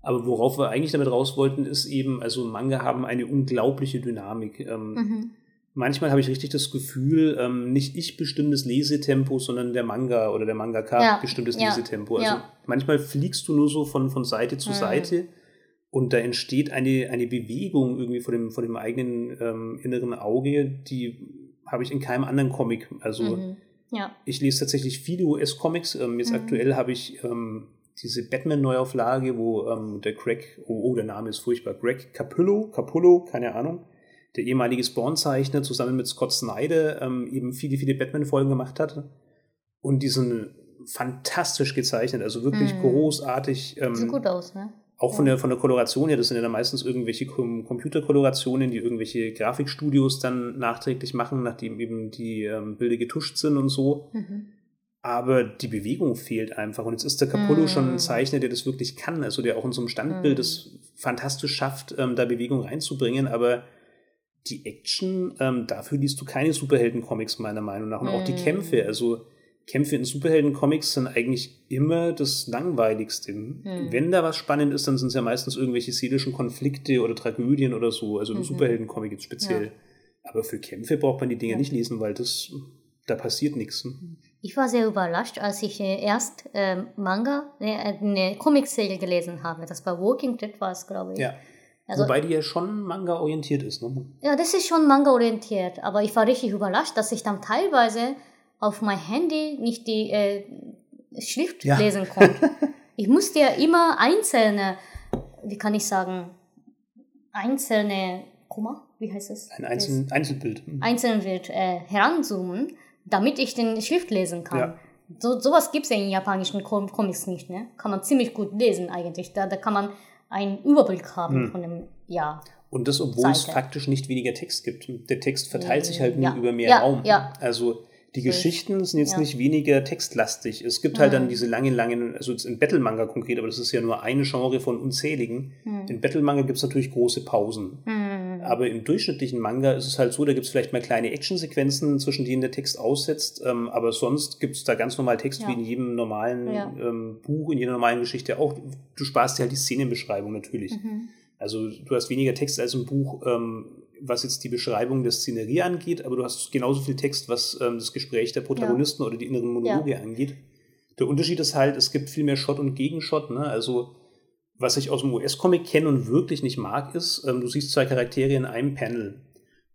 Aber worauf wir eigentlich damit raus wollten, ist eben, also Manga haben eine unglaubliche Dynamik. Ähm, mhm manchmal habe ich richtig das Gefühl, ähm, nicht ich bestimmtes Lesetempo, sondern der Manga oder der Mangaka ja. bestimmtes ja. Lesetempo. Also ja. manchmal fliegst du nur so von, von Seite zu mhm. Seite und da entsteht eine, eine Bewegung irgendwie vor dem, vor dem eigenen ähm, inneren Auge, die habe ich in keinem anderen Comic. Also mhm. ja. ich lese tatsächlich viele US-Comics. Ähm, jetzt mhm. aktuell habe ich ähm, diese Batman-Neuauflage, wo ähm, der Greg, oh, oh, der Name ist furchtbar, Greg Capullo, Capullo, keine Ahnung, der ehemalige Spawn-Zeichner, zusammen mit Scott Snyder ähm, eben viele, viele Batman-Folgen gemacht hat. Und die sind fantastisch gezeichnet, also wirklich mm. großartig. Ähm, Sieht gut aus, ne? Auch ja. von, der, von der Koloration her, das sind ja dann meistens irgendwelche Computerkolorationen, die irgendwelche Grafikstudios dann nachträglich machen, nachdem eben die ähm, Bilder getuscht sind und so. Mhm. Aber die Bewegung fehlt einfach. Und jetzt ist der Capullo mm. schon ein Zeichner, der das wirklich kann, also der auch in so einem Standbild mm. das fantastisch schafft, ähm, da Bewegung reinzubringen, aber die Action, ähm, dafür liest du keine Superhelden-Comics meiner Meinung nach. Und mm. auch die mm. Kämpfe, also Kämpfe in Superhelden-Comics sind eigentlich immer das Langweiligste. Mm. Wenn da was spannend ist, dann sind es ja meistens irgendwelche seelischen Konflikte oder Tragödien oder so, also im mhm. Superhelden-Comic jetzt speziell. Ja. Aber für Kämpfe braucht man die Dinge ja. nicht lesen, weil das, da passiert nichts. Ich war sehr überrascht, als ich äh, erst äh, Manga, äh, eine Comicserie gelesen habe. Das war Walking Dead war es, glaube ich. Ja. Also, Wobei die ja schon Manga-orientiert ist, ne? Ja, das ist schon Manga-orientiert. Aber ich war richtig überrascht, dass ich dann teilweise auf mein Handy nicht die äh, Schrift ja. lesen konnte. [laughs] ich musste ja immer einzelne, wie kann ich sagen, einzelne, mal, wie heißt das? Ein Einzel Einzelbild. Einzelbild äh, heranzoomen, damit ich den Schrift lesen kann. Ja. So, sowas gibt es ja in japanischen Comics nicht, ne? Kann man ziemlich gut lesen eigentlich. Da, da kann man einen Überblick haben hm. von dem, ja. Und das, obwohl Seite. es faktisch nicht weniger Text gibt. Der Text verteilt sich halt nur ja. über mehr ja, Raum. Ja. Also die Geschichten sind jetzt ja. nicht weniger textlastig. Es gibt halt mhm. dann diese langen, langen, also jetzt in Battle-Manga konkret, aber das ist ja nur eine Genre von unzähligen. Mhm. In Battle-Manga gibt es natürlich große Pausen. Mhm. Aber im durchschnittlichen Manga ist es halt so, da gibt es vielleicht mal kleine Actionsequenzen, zwischen denen der Text aussetzt, ähm, aber sonst gibt es da ganz normal Text ja. wie in jedem normalen ja. ähm, Buch, in jeder normalen Geschichte auch. Du sparst dir halt die Szenenbeschreibung natürlich. Mhm. Also du hast weniger Text als im Buch. Ähm, was jetzt die Beschreibung der Szenerie angeht, aber du hast genauso viel Text, was ähm, das Gespräch der Protagonisten ja. oder die inneren Monologe angeht. Der Unterschied ist halt, es gibt viel mehr Shot und Gegenshot. Ne? Also, was ich aus dem US-Comic kenne und wirklich nicht mag, ist, ähm, du siehst zwei Charaktere in einem Panel.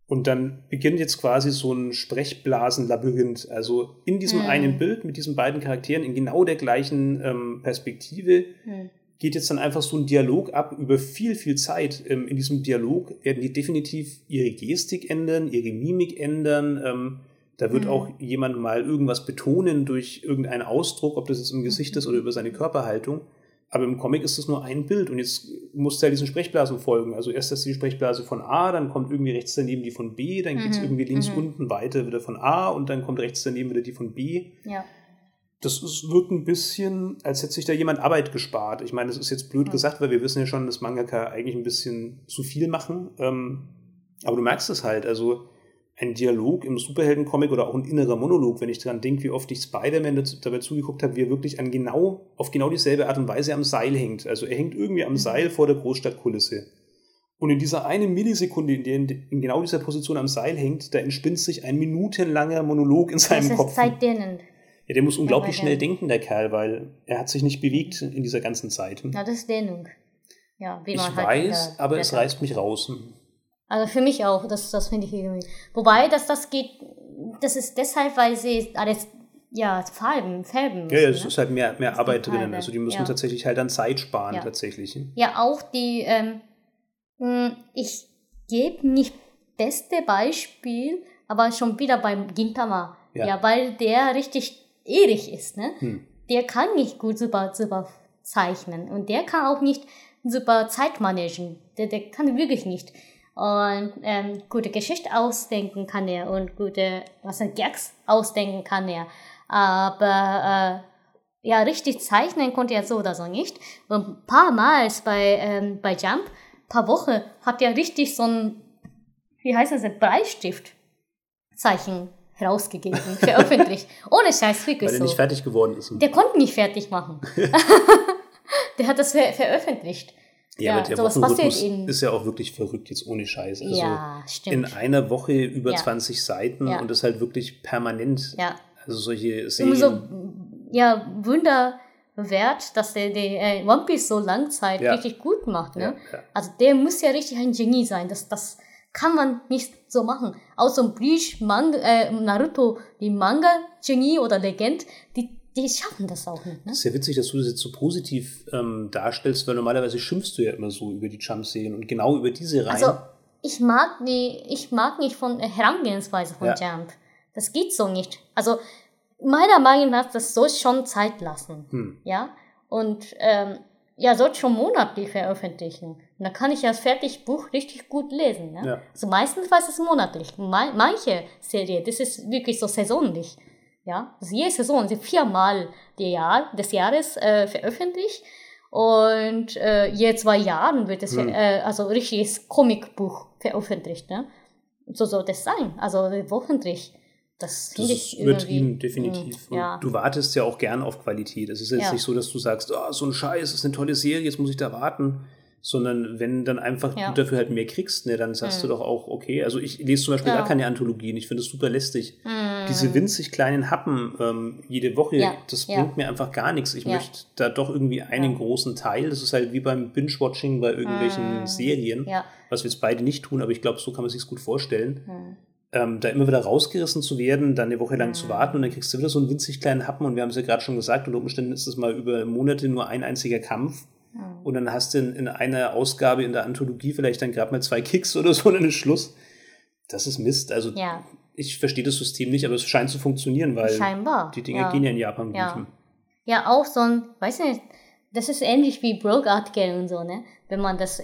Und dann beginnt jetzt quasi so ein Sprechblasenlabyrinth. Also in diesem mhm. einen Bild mit diesen beiden Charakteren in genau der gleichen ähm, Perspektive mhm geht jetzt dann einfach so ein Dialog ab über viel, viel Zeit. Ähm, in diesem Dialog werden die definitiv ihre Gestik ändern, ihre Mimik ändern. Ähm, da wird mhm. auch jemand mal irgendwas betonen durch irgendeinen Ausdruck, ob das jetzt im Gesicht mhm. ist oder über seine Körperhaltung. Aber im Comic ist das nur ein Bild und jetzt muss du ja diesen Sprechblasen folgen. Also erst ist die Sprechblase von A, dann kommt irgendwie rechts daneben die von B, dann mhm. geht es irgendwie links mhm. unten weiter wieder von A und dann kommt rechts daneben wieder die von B. Ja das ist, wirkt ein bisschen, als hätte sich da jemand Arbeit gespart. Ich meine, das ist jetzt blöd ja. gesagt, weil wir wissen ja schon, dass Mangaka eigentlich ein bisschen zu viel machen. Ähm, aber du merkst es halt, also ein Dialog im Superhelden-Comic oder auch ein innerer Monolog, wenn ich daran denke, wie oft ich Spider-Man dabei zugeguckt habe, wie er wirklich an genau, auf genau dieselbe Art und Weise am Seil hängt. Also er hängt irgendwie am mhm. Seil vor der Großstadtkulisse. Und in dieser einen Millisekunde, in der in genau dieser Position am Seil hängt, da entspinnt sich ein minutenlanger Monolog in seinem das ist Kopf. Zeitdienend. Ja, der muss unglaublich schnell denken, der Kerl, weil er hat sich nicht bewegt in dieser ganzen Zeit. Ja, das ist Dehnung. Ja, wie man ich halt weiß, aber es reißt mich raus. Also für mich auch, das, das finde ich irgendwie. Wobei, dass das geht, das ist deshalb, weil sie alles ja, Farben, Färben. Müssen, ja, es ne? ist halt mehr, mehr Arbeit drin. Also die müssen ja. tatsächlich halt dann Zeit sparen, ja. tatsächlich. Ja, auch die, ähm, hm, ich gebe nicht beste Beispiel, aber schon wieder beim Gintama. Ja. ja, weil der richtig Erich ist, ne? Hm. Der kann nicht gut super, super zeichnen und der kann auch nicht super Zeit managen. Der, der kann wirklich nicht. Und ähm, gute Geschichte ausdenken kann er und gute, was er Gags ausdenken kann er. Aber äh, ja, richtig zeichnen konnte er so oder so nicht. Und ein paar Mal bei, ähm, bei Jump, paar Wochen, hat er richtig so ein, wie heißt das, ein Bleistift Zeichen rausgegeben, veröffentlicht. [laughs] Ohne Scheiß, wirklich Weil er so. nicht fertig geworden ist. Der konnte nicht fertig machen. [laughs] der hat das ver veröffentlicht. Ja, ja, aber der Wochenrhythmus ist ja auch wirklich verrückt, jetzt ohne Scheiß. Also ja, stimmt. In einer Woche über ja. 20 Seiten ja. und das halt wirklich permanent. Ja. Also solche Serien. So, ja, Wunder wert, dass der, der äh, One Piece so Langzeit ja. richtig gut macht. Ne? Ja, ja. Also der muss ja richtig ein Genie sein. Das, das, kann man nicht so machen. Außer Bleach, Manga, äh, Naruto, die Manga-Genie oder Legend, die, die schaffen das auch nicht. Ne? ist ja witzig, dass du das jetzt so positiv ähm, darstellst, weil normalerweise schimpfst du ja immer so über die Jump-Serien und genau über diese Reihen. Also, ich mag, die, ich mag nicht von äh, Herangehensweise von ja. Jump. Das geht so nicht. Also, meiner Meinung nach, das soll schon Zeit lassen. Hm. Ja. Und ähm, ja, sollte schon monatlich veröffentlichen. Und dann kann ich das Fertigbuch richtig gut lesen. Ne? Ja. Also meistens war es monatlich. Manche Serie, das ist wirklich so saisonlich. Ja, also jede Saison sind viermal die Jahr, des Jahres äh, veröffentlicht. Und äh, je zwei Jahren wird es, hm. äh, also richtiges Comicbuch veröffentlicht. Ne? So soll das sein. Also wochentlich. Das, das ist übertrieben, definitiv. Mh, ja. du wartest ja auch gern auf Qualität. Es ist jetzt ja. nicht so, dass du sagst, oh, so ein Scheiß, das ist eine tolle Serie, jetzt muss ich da warten. Sondern wenn dann einfach Ja. du dafür halt mehr kriegst, ne, dann sagst du doch auch, okay, also ich lese zum Beispiel Ja. gar keine Anthologien, ich finde es super lästig. Diese winzig kleinen Happen ähm, jede Woche, Ja, das bringt mir einfach gar nichts. Ich möchte da doch irgendwie einen großen Teil, das ist halt wie beim Binge-Watching bei irgendwelchen Serien, Ja. was wir jetzt beide nicht tun, aber ich glaube, so kann man sich gut vorstellen. Ähm, da immer wieder rausgerissen zu werden, dann eine Woche lang zu warten und dann kriegst du wieder so einen winzig kleinen Happen und wir haben es ja gerade schon gesagt, unter Umständen ist es mal über Monate nur ein einziger Kampf und dann hast du in, in einer Ausgabe in der Anthologie vielleicht dann gerade mal zwei Kicks oder so und dann ist Schluss. Das ist Mist. Also Ja. ich verstehe das System nicht, aber es scheint zu funktionieren, weil Scheinbar. die Dinge ja. gehen ja in Japan gut. Ja. Ja, auch so ein, weiß nicht, das ist ähnlich wie Broke-Artikel und so, ne? Wenn man das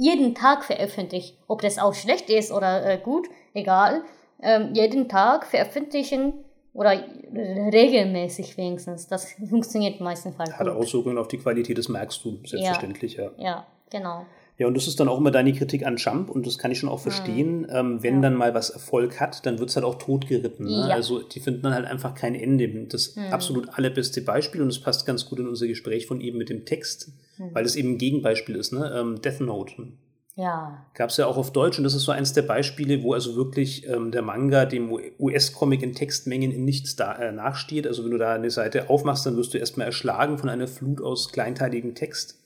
jeden Tag veröffentlicht, ob das auch schlecht ist oder äh, gut, egal, ähm, jeden Tag veröffentlichen oder regelmäßig wenigstens, das funktioniert meistens halt Hat gut. Auswirkungen auf die Qualität, das merkst du selbstverständlich, ja. Ja, genau. Ja, und das ist dann auch immer deine Kritik an Jump und das kann ich schon auch verstehen. Ähm, wenn dann mal was Erfolg hat, dann wird es halt auch totgeritten. Ne? Ja. Also die finden dann halt einfach kein Ende. Das absolut allerbeste Beispiel und es passt ganz gut in unser Gespräch von eben mit dem Text, weil es eben ein Gegenbeispiel ist, ne? Ähm, Death Note. Ja, Gab es ja auch auf Deutsch und das ist so eins der Beispiele, wo also wirklich ähm, der Manga dem US-Comic in Textmengen in nichts da, äh, nachsteht. Also wenn du da eine Seite aufmachst, dann wirst du erstmal erschlagen von einer Flut aus kleinteiligem Text.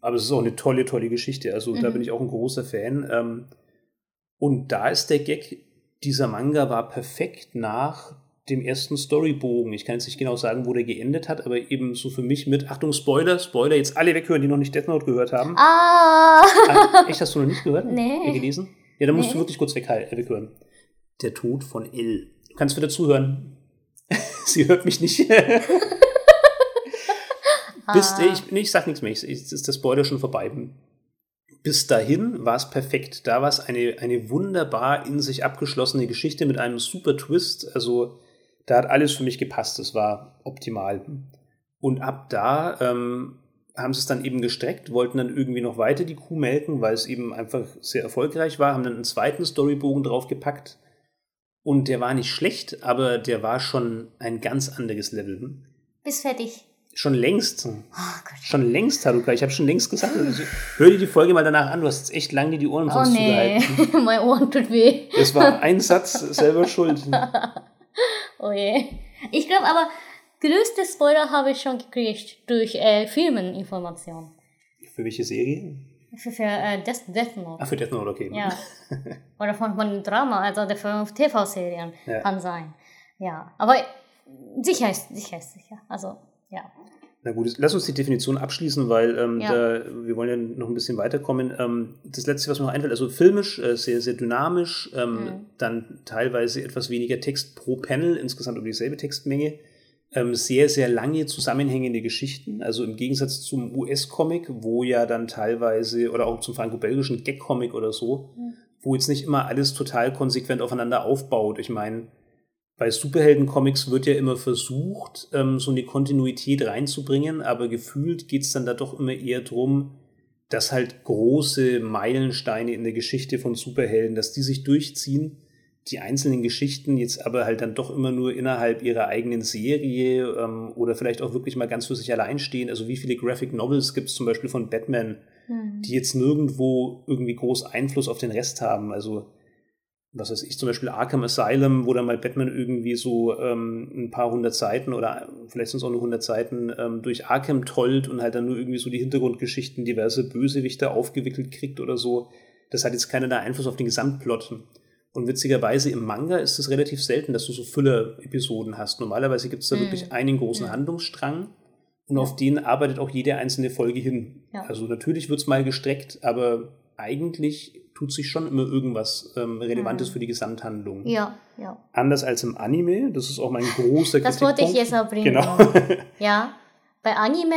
Aber es ist auch eine tolle, tolle Geschichte. Also da bin ich auch ein großer Fan. Ähm, und da ist der Gag, dieser Manga war perfekt nach dem ersten Storybogen. Ich kann jetzt nicht genau sagen, wo der geendet hat, aber eben so für mich mit, Achtung, Spoiler, Spoiler, jetzt alle weghören, die noch nicht Death Note gehört haben. Ah! Ah, echt, hast du noch nicht gehört? Nee. Äh, gelesen? Ja, dann musst Nee. du wirklich kurz äh, weghören. Der Tod von L. Du kannst wieder zuhören. [laughs] Sie hört mich nicht. [laughs] Bis, Ah. ich, nee, ich sag nichts mehr. Ich, ich, ist der Spoiler schon vorbei. Bis dahin war es perfekt. Da war es eine, eine wunderbar in sich abgeschlossene Geschichte mit einem super Twist. Also da hat alles für mich gepasst. Es war optimal. Und ab da ähm, haben sie es dann eben gestreckt, wollten dann irgendwie noch weiter die Kuh melken, weil es eben einfach sehr erfolgreich war, haben dann einen zweiten Storybogen draufgepackt. Und der war nicht schlecht, aber der war schon ein ganz anderes Level. Bis fertig. Schon längst. Oh Gott. Schon längst, Haruka. Ich habe schon längst gesagt. Also, hör dir die Folge mal danach an. Du hast jetzt echt lange die Ohren Oh sonst nee, zugehalten. [laughs] mein Ohren tut weh. Das war ein Satz, selber schuld. [laughs] Oh je. Ich glaube aber, größte Spoiler habe ich schon gekriegt durch äh, Filmeninformationen. Für welche Serie? Für, für äh, Death, Death Note. Ach, für Death Note, okay. Ja. [laughs] Oder von, von Drama, also der von TV-Serien Ja. kann sein. Ja. Aber sicher ist sicher, ist sicher. Also, ja. Na gut, lass uns die Definition abschließen, weil ähm, Ja. da, wir wollen ja noch ein bisschen weiterkommen. Ähm, das letzte, was mir noch einfällt, also filmisch äh, sehr, sehr dynamisch, ähm, Mhm. dann teilweise etwas weniger Text pro Panel, insgesamt um dieselbe Textmenge. Ähm, sehr, sehr lange zusammenhängende Geschichten, also im Gegensatz zum US-Comic, wo ja dann teilweise, oder auch zum franco-belgischen Gag-Comic oder so, wo jetzt nicht immer alles total konsequent aufeinander aufbaut. Ich meine, bei Superhelden-Comics wird ja immer versucht, ähm, so eine Kontinuität reinzubringen, aber gefühlt geht es dann da doch immer eher drum, dass halt große Meilensteine in der Geschichte von Superhelden, dass die sich durchziehen, die einzelnen Geschichten jetzt aber halt dann doch immer nur innerhalb ihrer eigenen Serie ähm, oder vielleicht auch wirklich mal ganz für sich allein stehen. Also wie viele Graphic Novels gibt es zum Beispiel von Batman, Hm. die jetzt nirgendwo irgendwie groß Einfluss auf den Rest haben. Also, was weiß ich, zum Beispiel Arkham Asylum, wo dann mal Batman irgendwie so ähm, ein paar hundert Seiten oder vielleicht sind es auch nur hundert Seiten ähm, durch Arkham tollt und halt dann nur irgendwie so die Hintergrundgeschichten diverse Bösewichte aufgewickelt kriegt oder so. Das hat jetzt keinerlei Einfluss auf den Gesamtplot. Und witzigerweise im Manga ist es relativ selten, dass du so Füller-Episoden hast. Normalerweise gibt es da Mhm. wirklich einen großen Handlungsstrang und auf den arbeitet auch jede einzelne Folge hin. Ja. Also natürlich wird es mal gestreckt, aber eigentlich tut sich schon immer irgendwas ähm, Relevantes Mhm. für die Gesamthandlung. Ja, ja. Anders als im Anime, das ist auch mein großer Das wollte ich jetzt erbringen. Genau. Ja, bei Anime,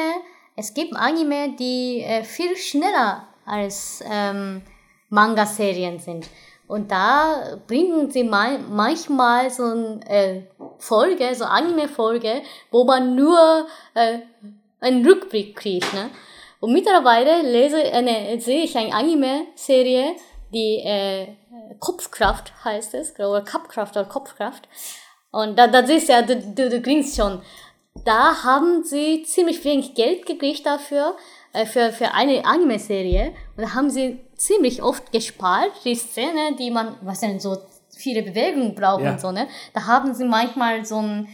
es gibt Anime, die äh, viel schneller als ähm, Manga-Serien sind. Und da bringen sie mal, manchmal so eine äh, Folge, so Anime-Folge, wo man nur äh, einen Rückblick kriegt. Ne? Und mittlerweile lese, äh, ne, sehe ich eine Anime-Serie, die äh, Kopfkraft heißt es, oder Kampfkraft oder Kopfkraft. Und da, das ist ja, du, du, du klingst schon. Da haben sie ziemlich wenig Geld gekriegt dafür, äh, für, für eine Anime-Serie. Und da haben sie ziemlich oft gespart, die Szene, die man, was denn so viele Bewegungen braucht Ja. und so, ne? Da haben sie manchmal so ein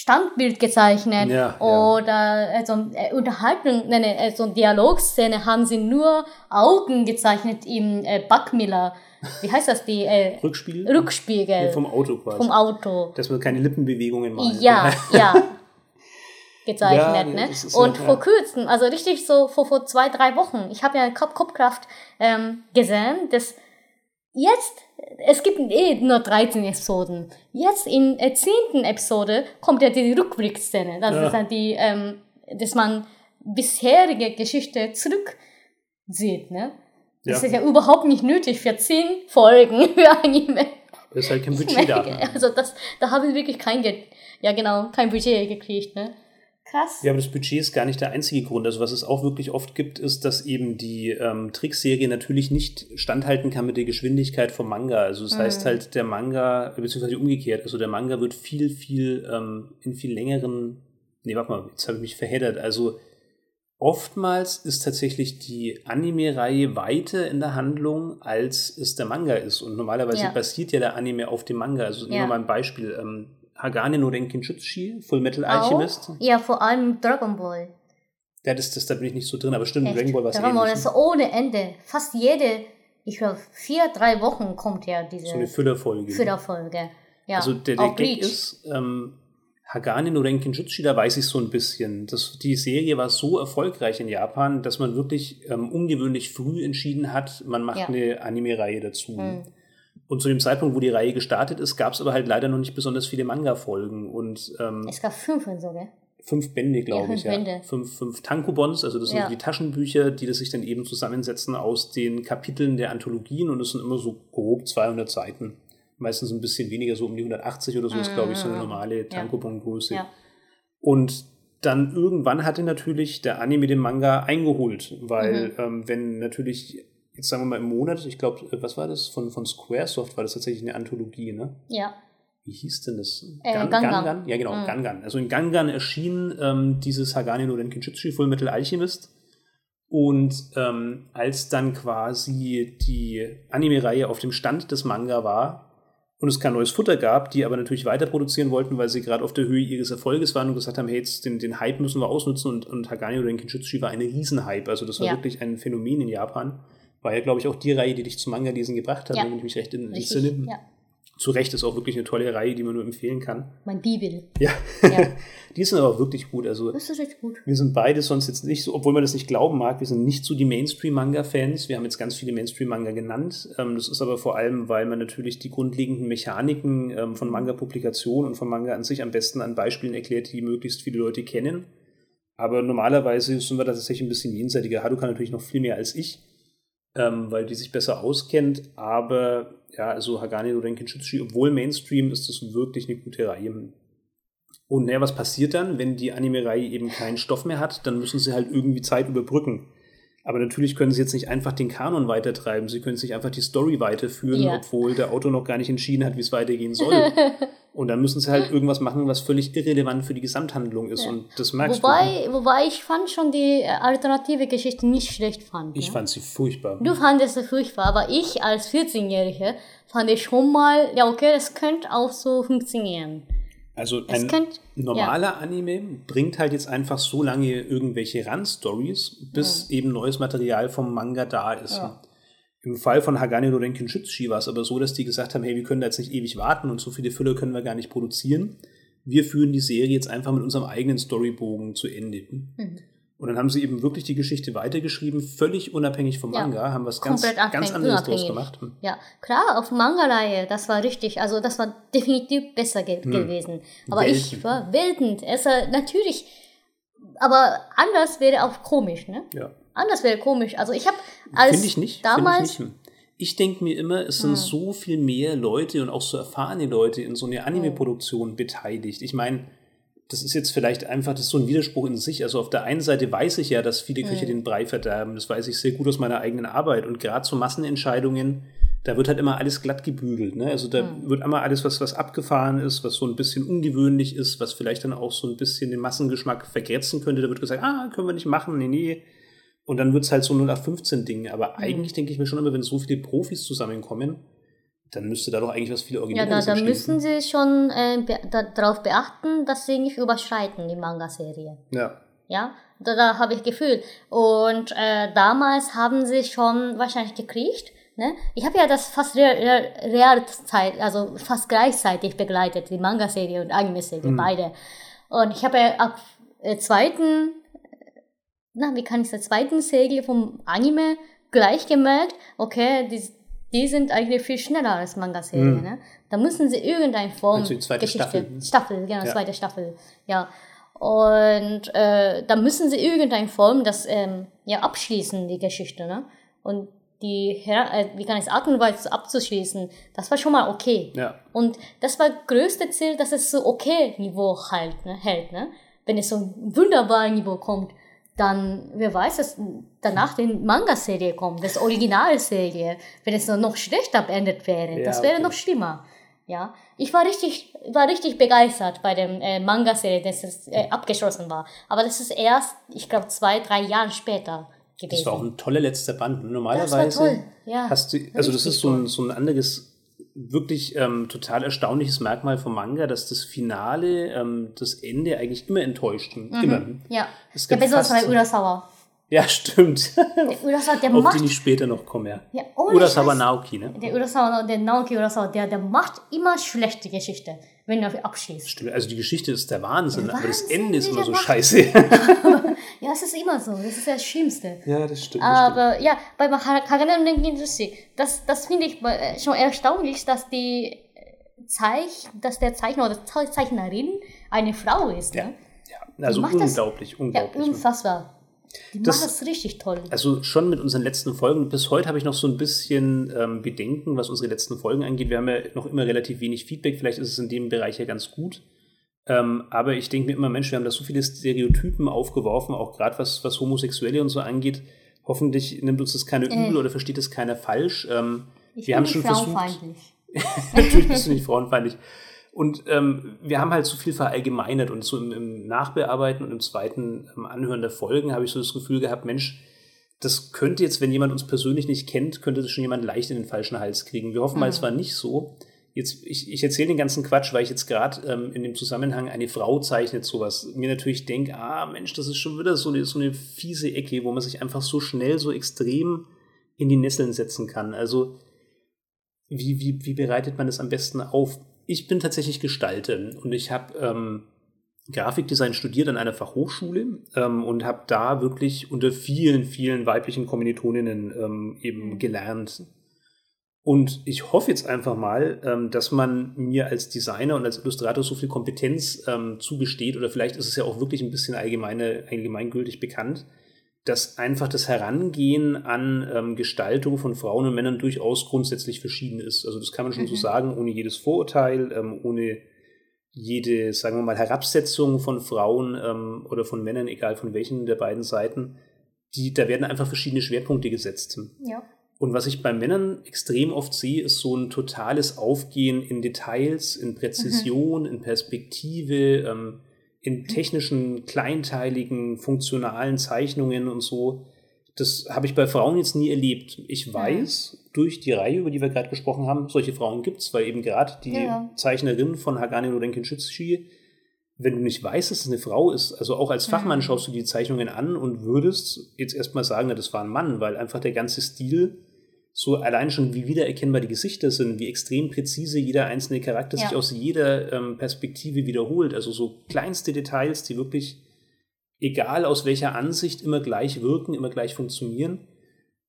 Standbild gezeichnet Ja, ja. oder äh, so ein, äh, Unterhaltung, ne, ne, äh, so eine Dialogszene haben sie nur Augen gezeichnet im äh, Backmiller. Wie heißt das? Die äh, Rückspiel? Rückspiegel Ja, vom Auto quasi. vom Auto. Dass man keine Lippenbewegungen macht. Ja, ja. [laughs] gezeichnet, Ja, ne? Und ja- vor kurzem, also richtig so vor, vor zwei, drei Wochen, ich habe ja Kopf, Kopfkraft ähm, gesehen, dass jetzt, es gibt eh nur 13 Episoden. Jetzt in der zehnten Episode kommt ja die Rückblickszene. Das Ja. ist dann die, ähm, dass man bisherige Geschichte zurück sieht, ne? Das Ja. ist ja überhaupt nicht nötig für zehn Folgen [laughs] für Anime. Da ist halt kein Budget da. Also das, da haben wir wirklich kein Geld, ja genau, kein Budget gekriegt, ne? Krass. Ja, aber das Budget ist gar nicht der einzige Grund. Also was es auch wirklich oft gibt, ist, dass eben die ähm, Trickserie natürlich nicht standhalten kann mit der Geschwindigkeit vom Manga. Also das heißt halt, der Manga, beziehungsweise umgekehrt, also der Manga wird viel, viel ähm, in viel längeren, nee, warte mal, jetzt habe ich mich verheddert. Also oftmals ist tatsächlich die Anime-Reihe weiter in der Handlung, als es der Manga ist. Und normalerweise Ja. basiert ja der Anime auf dem Manga. Also nehmen Ja. wir mal ein Beispiel. Ähm, Hagane no Renkin Jutsushi, Full Metal Alchemist. Auch? Ja, vor allem Dragon Ball. Ja, das, das, da bin ich nicht so drin, aber stimmt, Echt. Dragon Ball war Dragon Ball ist ohne Ende. Fast jede, ich glaube, vier, drei Wochen kommt ja diese So eine Füllerfolge. Füllerfolge. Ja, Also der, der Gag ist, ähm, Hagane no Renkin Jutsushi, da weiß ich so ein bisschen. Das, die Serie war so erfolgreich in Japan, dass man wirklich ähm, ungewöhnlich früh entschieden hat, man macht Ja. eine Anime-Reihe dazu. Hm. Und zu dem Zeitpunkt, wo die Reihe gestartet ist, gab es aber halt leider noch nicht besonders viele Manga-Folgen. Und ähm, Es gab fünf und so, gell? fünf Bände, glaube fünf ich. Ja. Bände. Fünf, fünf Tankobons, also das sind Ja. die Taschenbücher, die das sich dann eben zusammensetzen aus den Kapiteln der Anthologien und es sind immer so grob 200 Seiten. Meistens ein bisschen weniger, so um die 180 oder so ist, glaube ich, so eine normale Tankobon-Größe. Ja. Und dann irgendwann hatte natürlich der Anime den Manga eingeholt, weil Mhm. ähm, wenn natürlich, jetzt sagen wir mal im Monat, ich glaube, was war das? Von, von Squaresoft war das tatsächlich eine Anthologie, ne? Ja. wie hieß denn das? Äh, Gan- Gangan. Gangan? Ja, genau, Mhm. Gangan. Also in Gangan erschien ähm, dieses Hagane no Renkin Jutsushi Full Metal Alchemist. Und ähm, als dann quasi die Anime-Reihe auf dem Stand des Manga war und es kein neues Futter gab, die aber natürlich weiter produzieren wollten, weil sie gerade auf der Höhe ihres Erfolges waren und gesagt haben, hey, jetzt den, den Hype müssen wir ausnutzen und, und Hagane no Renkin Jutsushi war ein Riesenhype. Also das war Ja. wirklich ein Phänomen in Japan. War ja, glaube ich, auch die Reihe, die dich zum Manga-Lesen gebracht hat, Ja. wenn ich mich recht entsinne. Ja. Zu Recht ist auch wirklich eine tolle Reihe, die man nur empfehlen kann. Mein Bibel. Ja, Ja. [laughs] die sind aber wirklich gut. Also Das ist echt gut. wir sind beide sonst jetzt nicht so, obwohl man das nicht glauben mag, wir sind nicht so die Mainstream-Manga-Fans. Wir haben jetzt ganz viele Mainstream-Manga genannt. Ähm, das ist aber vor allem, weil man natürlich die grundlegenden Mechaniken ähm, von Manga-Publikation und von Manga an sich am besten an Beispielen erklärt, die möglichst viele Leute kennen. Aber normalerweise sind wir da tatsächlich ein bisschen jenseitiger. Haruka natürlich noch viel mehr als ich, ähm, weil die sich besser auskennt. Aber ja, also Hagane no Renkin Jutsushi, obwohl Mainstream, ist das wirklich eine gute Reihe. Und naja, was passiert dann, wenn die Anime-Reihe eben keinen Stoff mehr hat? Dann müssen sie halt irgendwie Zeit überbrücken. Aber natürlich können sie jetzt nicht einfach den Kanon weitertreiben. Sie können nicht einfach die Story weiterführen, Ja. obwohl der Autor noch gar nicht entschieden hat, wie es weitergehen soll. [laughs] Und dann müssen sie halt irgendwas machen, was völlig irrelevant für die Gesamthandlung ist. Ja. Und das merkst Wobei, wobei ich fand schon die äh, alternative Geschichte nicht schlecht fand. du. Ich ne? fand sie furchtbar. Du fandest es furchtbar, aber ich als 14-Jährige fand ich schon mal, ja okay, das könnte auch so funktionieren. Also ein könnte, normaler Anime bringt halt jetzt einfach so lange irgendwelche Run-Stories, bis eben neues Material vom Manga da ist. Ja. Im Fall von Hagane no Renkin Jutsushi war es aber so, dass die gesagt haben, hey, wir können da jetzt nicht ewig warten und so viele Füller können wir gar nicht produzieren. Wir führen die Serie jetzt einfach mit unserem eigenen Storybogen zu Ende. Mhm. Und dann haben sie eben wirklich die Geschichte weitergeschrieben, völlig unabhängig vom Ja, Manga, haben was ganz, ganz anderes draus gemacht. Hm. Ja, klar, auf Manga-Reihe, das war richtig, also das war definitiv besser ge gewesen. Aber ich Welten. war weltend. Es war natürlich, aber anders wäre auch komisch, ne? Ja. Anders wäre komisch. Also ich habe als Finde ich nicht. damals, Find ich nicht. Ich denke mir immer, es sind so viel mehr Leute und auch so erfahrene Leute in so einer Anime-Produktion beteiligt. Ich meine, das ist jetzt vielleicht einfach, das so ein Widerspruch in sich. Also auf der einen Seite weiß ich ja, dass viele Köche den Brei verderben. Das weiß ich sehr gut aus meiner eigenen Arbeit. Und gerade zu Massenentscheidungen, da wird halt immer alles glatt gebügelt. Ne? Also da wird immer alles, was, was abgefahren ist, was so ein bisschen ungewöhnlich ist, was vielleicht dann auch so ein bisschen den Massengeschmack vergrätzen könnte. Da wird gesagt, ah, können wir nicht machen, nee, nee. Und dann wird es halt so 0815-Ding. Aber mhm. eigentlich denke ich mir schon immer, wenn so viele Profis zusammenkommen, dann müsste da doch eigentlich was viel Originelles Ja, da, da müssen sie schon äh, be darauf beachten, dass sie nicht überschreiten, die Manga-Serie. Ja. Ja, da, da habe ich Gefühl. Und äh, damals haben sie schon wahrscheinlich gekriegt. Ne? Ich habe ja das fast real, real Zeit, also fast gleichzeitig begleitet, die Manga-Serie und Anime-Serie, mhm. beide. Und ich habe ja ab äh, zweiten, na, wie kann ich sagen, zweiten Serie vom Anime gleich gemerkt, okay, die, die sind eigentlich viel schneller als Manga-Serie. Mhm. Ne? Da müssen sie irgendeine Form also die zweite Geschichte, Staffel. Staffel, genau, ja. zweite Staffel, ja. Und äh, da müssen sie irgendeine Form das ähm, ja abschließen, die Geschichte, ne? Und die, äh, wie kann ich es, Art und Weise abzuschließen, das war schon mal okay. Ja. Und das war das größte Ziel, dass es so okay Niveau halt, ne, hält, ne? Wenn es so ein wunderbares Niveau kommt, dann, wer weiß, dass danach die Manga-Serie kommt, das Originalserie, wenn es noch schlechter beendet wäre, ja, das wäre okay. noch schlimmer. Ja, ich war richtig, war richtig begeistert bei dem äh, Manga-Serie, dass es äh, abgeschlossen war. Aber das ist erst, ich glaube, zwei, drei Jahre später gewesen. Das war auch ein toller letzter Band. Normalerweise ja, hast du, also das ist so ein, so ein anderes, wirklich ähm, total erstaunliches Merkmal vom Manga, dass das Finale, ähm, das Ende eigentlich immer enttäuscht. Mhm. Immer. Ja, es ja besonders bei Urasawa. Ja, stimmt. Der Urasawa, der [laughs] Auf macht, den ich später noch komme. Ja. Ja, Urasawa Naoki, ne? Der Urasawa, der Naoki Urasawa, der, der macht immer schlechte Geschichte, wenn er abschließt. Stimmt, also die Geschichte ist der Wahnsinn, der aber das Ende ist immer so scheiße. [laughs] ja, es ist immer so, das ist das Schlimmste. Ja, das stimmt. aber stimmt. ja, bei Kagane no Nenkin das, das finde ich äh, schon erstaunlich, dass die Zeich, dass der Zeichner oder Zeichnerin eine Frau ist. Ne? Ja, ja. also unglaublich, das, unglaublich. Ja, unfassbar. Die das, machen es richtig toll. Also schon mit unseren letzten Folgen. Bis heute habe ich noch so ein bisschen ähm, Bedenken, was unsere letzten Folgen angeht. Wir haben ja noch immer relativ wenig Feedback. Vielleicht ist es in dem Bereich ja ganz gut. Ähm, aber ich denke mir immer, Mensch, wir haben da so viele Stereotypen aufgeworfen, auch gerade was, was Homosexuelle und so angeht. Hoffentlich nimmt uns das keiner äh. übel oder versteht das keiner falsch. Ähm, ich wir bin haben schon frauenfeindlich. versucht. [laughs] Natürlich bist du nicht frauenfeindlich. Und ähm, wir haben halt so viel verallgemeinert und so im, im Nachbearbeiten und im zweiten ähm, Anhören der Folgen habe ich so das Gefühl gehabt, Mensch, das könnte jetzt, wenn jemand uns persönlich nicht kennt, könnte das schon jemand leicht in den falschen Hals kriegen. Wir hoffen mhm. mal, es war nicht so. Jetzt, ich, ich erzähle den ganzen Quatsch, weil ich jetzt gerade ähm, in dem Zusammenhang eine Frau zeichnet, sowas. Mir natürlich denke, ah Mensch, das ist schon wieder so eine, so eine fiese Ecke, wo man sich einfach so schnell, so extrem in die Nesseln setzen kann. Also, wie, wie, wie bereitet man das am besten auf? Ich bin tatsächlich Gestalter und ich habe ähm, Grafikdesign studiert an einer Fachhochschule ähm, und habe da wirklich unter vielen, vielen weiblichen Kommilitoninnen ähm, eben gelernt. Und ich hoffe jetzt einfach mal, ähm, dass man mir als Designer und als Illustrator so viel Kompetenz ähm, zugesteht, oder vielleicht ist es ja auch wirklich ein bisschen allgemeine, allgemeingültig bekannt, dass einfach das Herangehen an ähm, Gestaltung von Frauen und Männern durchaus grundsätzlich verschieden ist. Also das kann man schon mhm. so sagen, ohne jedes Vorurteil, ähm, ohne jede, sagen wir mal, Herabsetzung von Frauen ähm, oder von Männern, egal von welchen der beiden Seiten. Die, da werden einfach verschiedene Schwerpunkte gesetzt. Ja. Und was ich bei Männern extrem oft sehe, ist so ein totales Aufgehen in Details, in Präzision, mhm. in Perspektive, ähm, in technischen, kleinteiligen, funktionalen Zeichnungen und so. Das habe ich bei Frauen jetzt nie erlebt. Ich weiß ja. durch die Reihe, über die wir gerade gesprochen haben, solche Frauen gibt es, weil eben gerade die ja. Zeichnerin von Hagane no Shitsushi, wenn du nicht weißt, dass es eine Frau ist, also auch als Fachmann schaust du die Zeichnungen an und würdest jetzt erstmal sagen, na, das war ein Mann, weil einfach der ganze Stil so allein schon, wie wiedererkennbar die Gesichter sind, wie extrem präzise jeder einzelne Charakter ja. sich aus jeder ähm, Perspektive wiederholt. Also so kleinste Details, die wirklich, egal aus welcher Ansicht, immer gleich wirken, immer gleich funktionieren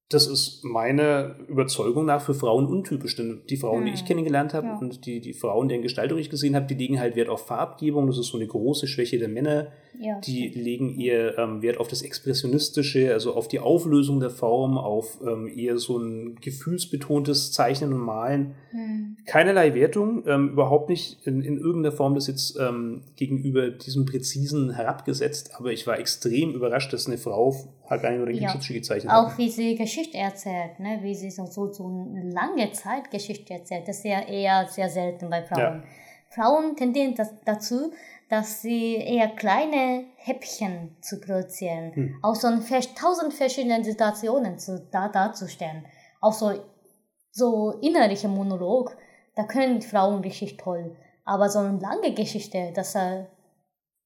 das ist meine Überzeugung nach für Frauen untypisch. Denn die Frauen, die ich hm. kennengelernt habe ja. und die, die Frauen, deren Gestaltung ich gesehen habe, die legen halt Wert auf Farbgebung. Das ist so eine große Schwäche der Männer. Ja. Die legen eher ähm, Wert auf das Expressionistische, also auf die Auflösung der Form, auf ähm, eher so ein gefühlsbetontes Zeichnen und Malen. Mhm. Keinerlei Wertung, ähm, überhaupt nicht in, in irgendeiner Form das jetzt ähm, gegenüber diesem Präzisen herabgesetzt. Aber ich war extrem überrascht, dass eine Frau Hagani oder Kimchichi ja. gezeichnet hat. Auch wie sie Geschichte erzählt, ne? wie sie so, so, so eine lange Zeit Geschichte erzählt. Das ist ja eher sehr selten bei Frauen. Ja. Frauen tendieren das, dazu, dass sie eher kleine Häppchen zu produzieren, hm. aus so tausend verschiedenen Situationen zu, da, darzustellen. Auch so, so innerliche Monolog, da können Frauen richtig toll. Aber so eine lange Geschichte, dass er,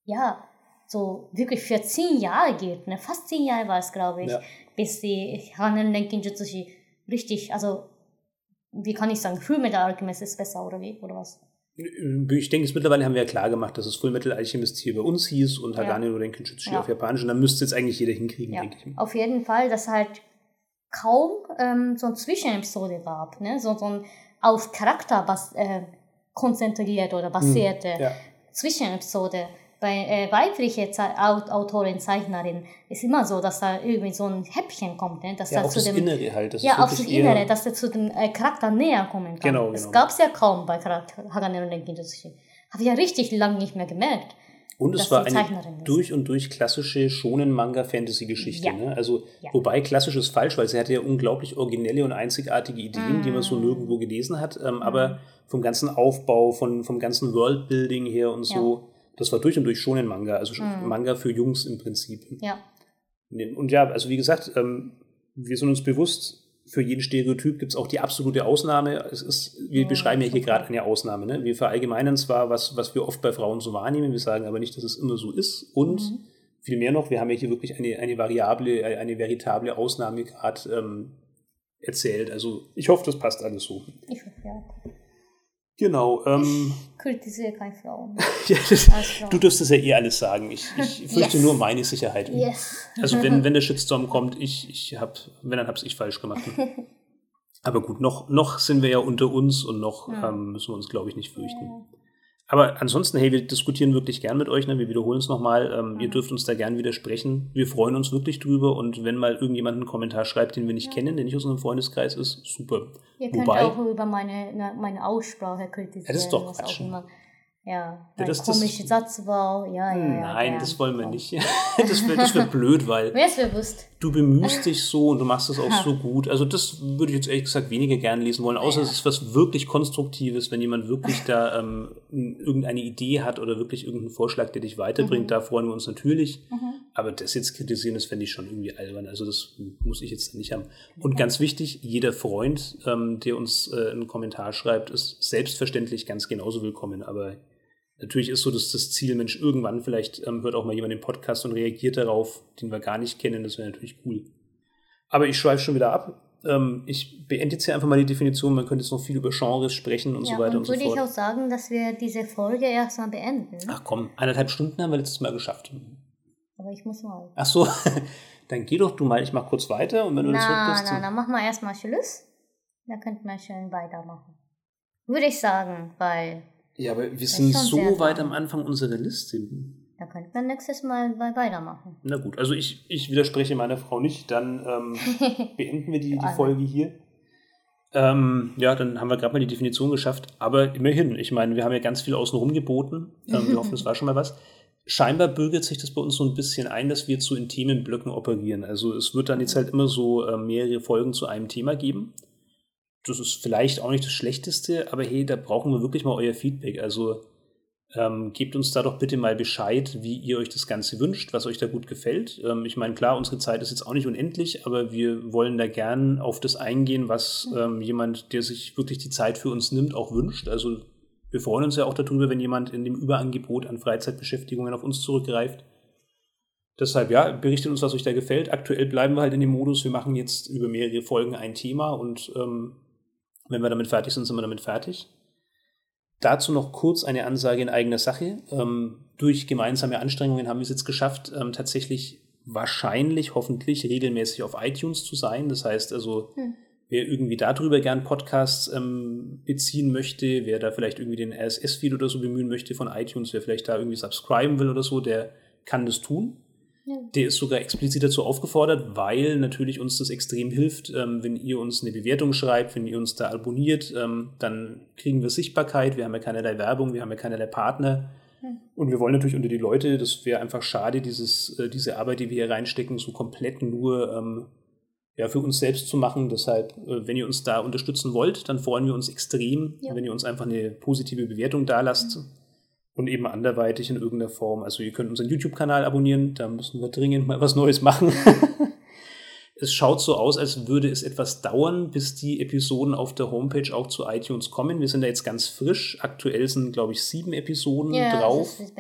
ja, so wirklich für zehn Jahre geht, ne? fast zehn Jahre war es, glaube ich, ja. bis die Hanen Genjutsu richtig, also, wie kann ich sagen, Alchemist ist besser, oder wie, oder was? Ich denke, mittlerweile haben wir ja klar gemacht, dass es Fullmetal Alchemist hier bei uns hieß und Hagane ja. no Renkinjutsu ja. auf Japanisch und dann müsste jetzt eigentlich jeder hinkriegen, ja. denke ich. Auf jeden Fall, dass halt kaum ähm, so eine Zwischenepisode gab, ne? so, so ein auf Charakter bas äh, konzentriert oder basierte hm, ja. Zwischenepisode bei äh, weibliche Autorin, Zeichnerin ist immer so, dass da irgendwie so ein Häppchen kommt, ne? dass ja, da zu dem Innere halt. Das ja, auf das Innere, dass er zu dem äh, Charakter näher kommen kann. Genau, das genau. gab es ja kaum bei Charakter Hagane und Denkintoshi. Habe ich ja richtig lange nicht mehr gemerkt. Und es war eine durch und durch klassische schonen Manga-Fantasy-Geschichte. Ja. Ne? Also, ja. wobei klassisch ist falsch, weil sie hatte ja unglaublich originelle und einzigartige Ideen, mm. die man so mm. nirgendwo gelesen hat. Ähm, mm. Aber vom ganzen Aufbau, von, vom ganzen Worldbuilding her und so, das war durch und durch schon ein Manga, also mhm. Manga für Jungs im Prinzip. Ja. Und ja, also wie gesagt, ähm, wir sind uns bewusst, für jeden Stereotyp gibt es auch die absolute Ausnahme. Es ist, wir ja, beschreiben ja hier gerade eine Ausnahme. Ne? Wir verallgemeinern zwar, was, was wir oft bei Frauen so wahrnehmen, wir sagen aber nicht, dass es immer so ist. Und mhm. viel mehr noch, wir haben ja hier wirklich eine, eine variable, eine veritable Ausnahme gerade ähm, erzählt. Also ich hoffe, das passt alles so. Ich hoffe, ja. Genau. Ähm, ich kritisiere keine Frauen. [laughs] ja, du dürfst es ja eh alles sagen. Ich, ich fürchte yes. nur meine Sicherheit. Yes. Also wenn, [laughs] wenn der Shitstorm kommt, ich, ich hab, wenn, dann hab's ich falsch gemacht. [laughs] Aber gut, noch, noch sind wir ja unter uns und noch ja. ähm, müssen wir uns, glaube ich, nicht fürchten. Ja. Aber ansonsten, hey, wir diskutieren wirklich gern mit euch. Ne? Wir wiederholen es nochmal. Ähm, mhm. Ihr dürft uns da gern widersprechen. Wir freuen uns wirklich drüber. Und wenn mal irgendjemand einen Kommentar schreibt, den wir nicht ja. kennen, der nicht aus unserem Freundeskreis ist, super. Ihr könnt Wobei, auch über meine, meine Aussprache kritisieren. Ja, das ist doch Quatsch. Ja, ja das, komische das, Satzbau, ja, ja, ja. Nein, gern. das wollen wir nicht. das [laughs] wäre das wär [laughs] blöd, weil Wer ist bewusst? Du bemühst dich so und du machst es auch so gut. Also das würde ich jetzt ehrlich gesagt weniger gern lesen wollen, außer ja. es ist was wirklich Konstruktives, wenn jemand wirklich da ähm, irgendeine Idee hat oder wirklich irgendeinen Vorschlag, der dich weiterbringt, mhm. da freuen wir uns natürlich. Mhm. Aber das jetzt kritisieren, das fände ich schon irgendwie albern. Also das muss ich jetzt nicht haben. Und ganz wichtig, jeder Freund, ähm, der uns äh, einen Kommentar schreibt, ist selbstverständlich ganz genauso willkommen, aber Natürlich ist so dass das Ziel, Mensch, irgendwann vielleicht ähm, hört auch mal jemand den Podcast und reagiert darauf, den wir gar nicht kennen. Das wäre natürlich cool. Aber ich schweife schon wieder ab. Ähm, ich beende jetzt hier einfach mal die Definition. Man könnte jetzt noch viel über Genres sprechen und ja, so weiter und, und so fort. würde ich auch sagen, dass wir diese Folge erstmal beenden. Ach komm, eineinhalb Stunden haben wir letztes Mal geschafft. Aber ich muss mal. Ach so, [laughs] dann geh doch du mal. Ich mach kurz weiter und wenn du na, das Na, na, dann machen wir erstmal Schluss. Da könnten wir schön weitermachen. Würde ich sagen, weil ja, aber wir sind so weit am Anfang unserer Liste. Da könnten wir nächstes Mal weitermachen. Na gut, also ich, ich widerspreche meiner Frau nicht, dann ähm, [laughs] beenden wir die, die Folge hier. Ähm, ja, dann haben wir gerade mal die Definition geschafft. Aber immerhin, ich meine, wir haben ja ganz viel außenrum geboten. Ähm, wir [laughs] hoffen, das war schon mal was. Scheinbar bürgert sich das bei uns so ein bisschen ein, dass wir zu intimen Blöcken operieren. Also es wird dann jetzt halt immer so äh, mehrere Folgen zu einem Thema geben das ist vielleicht auch nicht das Schlechteste, aber hey, da brauchen wir wirklich mal euer Feedback. Also ähm, gebt uns da doch bitte mal Bescheid, wie ihr euch das Ganze wünscht, was euch da gut gefällt. Ähm, ich meine, klar, unsere Zeit ist jetzt auch nicht unendlich, aber wir wollen da gern auf das eingehen, was ähm, jemand, der sich wirklich die Zeit für uns nimmt, auch wünscht. Also wir freuen uns ja auch darüber, wenn jemand in dem Überangebot an Freizeitbeschäftigungen auf uns zurückgreift. Deshalb, ja, berichtet uns, was euch da gefällt. Aktuell bleiben wir halt in dem Modus, wir machen jetzt über mehrere Folgen ein Thema und ähm, wenn wir damit fertig sind, sind wir damit fertig. Dazu noch kurz eine Ansage in eigener Sache. Ähm, durch gemeinsame Anstrengungen haben wir es jetzt geschafft, ähm, tatsächlich wahrscheinlich, hoffentlich regelmäßig auf iTunes zu sein. Das heißt also, hm. wer irgendwie darüber gern Podcasts ähm, beziehen möchte, wer da vielleicht irgendwie den RSS-Feed oder so bemühen möchte von iTunes, wer vielleicht da irgendwie subscriben will oder so, der kann das tun. Der ist sogar explizit dazu aufgefordert, weil natürlich uns das extrem hilft, ähm, wenn ihr uns eine Bewertung schreibt, wenn ihr uns da abonniert, ähm, dann kriegen wir Sichtbarkeit, wir haben ja keinerlei Werbung, wir haben ja keinerlei Partner. Hm. Und wir wollen natürlich unter die Leute, das wäre einfach schade, dieses, äh, diese Arbeit, die wir hier reinstecken, so komplett nur ähm, ja, für uns selbst zu machen. Deshalb, äh, wenn ihr uns da unterstützen wollt, dann freuen wir uns extrem, ja. wenn ihr uns einfach eine positive Bewertung da lasst. Mhm Und eben anderweitig in irgendeiner Form. Also ihr könnt unseren YouTube-Kanal abonnieren, da müssen wir dringend mal was Neues machen. [laughs] es schaut so aus, als würde es etwas dauern, bis die Episoden auf der Homepage auch zu iTunes kommen. Wir sind da jetzt ganz frisch. Aktuell sind, glaube ich, sieben Episoden ja, drauf. Ist.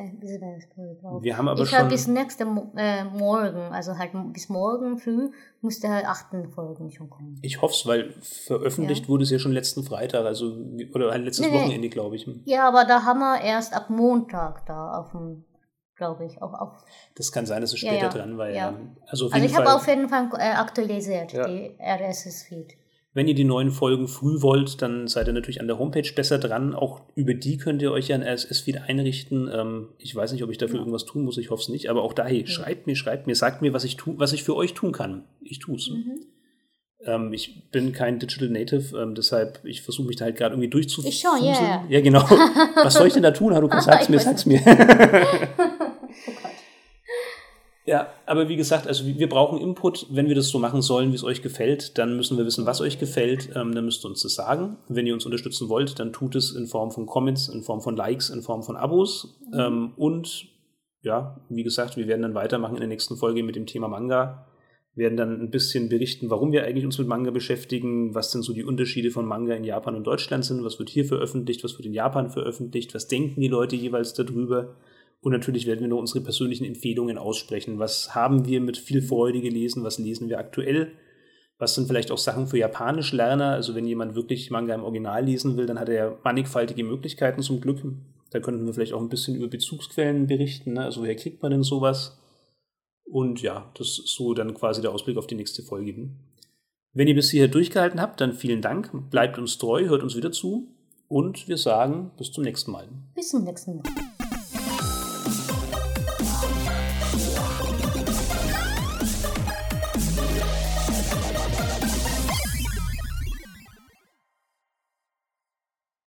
Wir haben aber ich schon. bis nächste äh, Morgen, also halt bis morgen früh, muss der achten Folgen schon kommen. Ich hoffe es, weil veröffentlicht ja. wurde es ja schon letzten Freitag, also oder letztes nee, Wochenende, glaube ich. Ja, aber da haben wir erst ab Montag da auf dem glaube ich. Auch, auch. Das kann sein, dass es später ja, ja. dran war. Ja. Also, also ich habe auf jeden Fall äh, aktualisiert, die RSS-Feed. Wenn ihr die neuen Folgen früh wollt, dann seid ihr natürlich an der Homepage besser dran. Auch über die könnt ihr euch ja ein RSS-Feed einrichten. Ähm, ich weiß nicht, ob ich dafür irgendwas tun muss, ich hoffe es nicht. Aber auch da, hey, schreibt mir, schreibt mir, sagt mir, was ich, tu, was ich für euch tun kann. Ich tue es. Mhm. Ähm, ich bin kein Digital Native, ähm, deshalb ich versuche mich da halt gerade irgendwie durchzuführen. Ich schon, ja. Yeah. Ja, genau. [laughs] Was soll ich denn da tun? Du [laughs] sag's mir, sag's mir. [laughs] Ja, aber wie gesagt, also wir brauchen Input. Wenn wir das so machen sollen, wie es euch gefällt, dann müssen wir wissen, was euch gefällt. Ähm, dann müsst ihr uns das sagen. Wenn ihr uns unterstützen wollt, dann tut es in Form von Comments, in Form von Likes, in Form von Abos. Mhm. Ähm, und ja, wie gesagt, wir werden dann weitermachen in der nächsten Folge mit dem Thema Manga. Wir werden dann ein bisschen berichten, warum wir eigentlich uns mit Manga beschäftigen, was denn so die Unterschiede von Manga in Japan und Deutschland sind, was wird hier veröffentlicht, was wird in Japan veröffentlicht, was denken die Leute jeweils darüber. Und natürlich werden wir nur unsere persönlichen Empfehlungen aussprechen. Was haben wir mit viel Freude gelesen? Was lesen wir aktuell? Was sind vielleicht auch Sachen für Japanisch-Lerner? Also wenn jemand wirklich Manga im Original lesen will, dann hat er ja mannigfaltige Möglichkeiten zum Glück. Da könnten wir vielleicht auch ein bisschen über Bezugsquellen berichten. Ne? Also woher kriegt man denn sowas? Und ja, das ist so dann quasi der Ausblick auf die nächste Folge. Wenn ihr bis hierher durchgehalten habt, dann vielen Dank. Bleibt uns treu, hört uns wieder zu. Und wir sagen bis zum nächsten Mal. Bis zum nächsten Mal.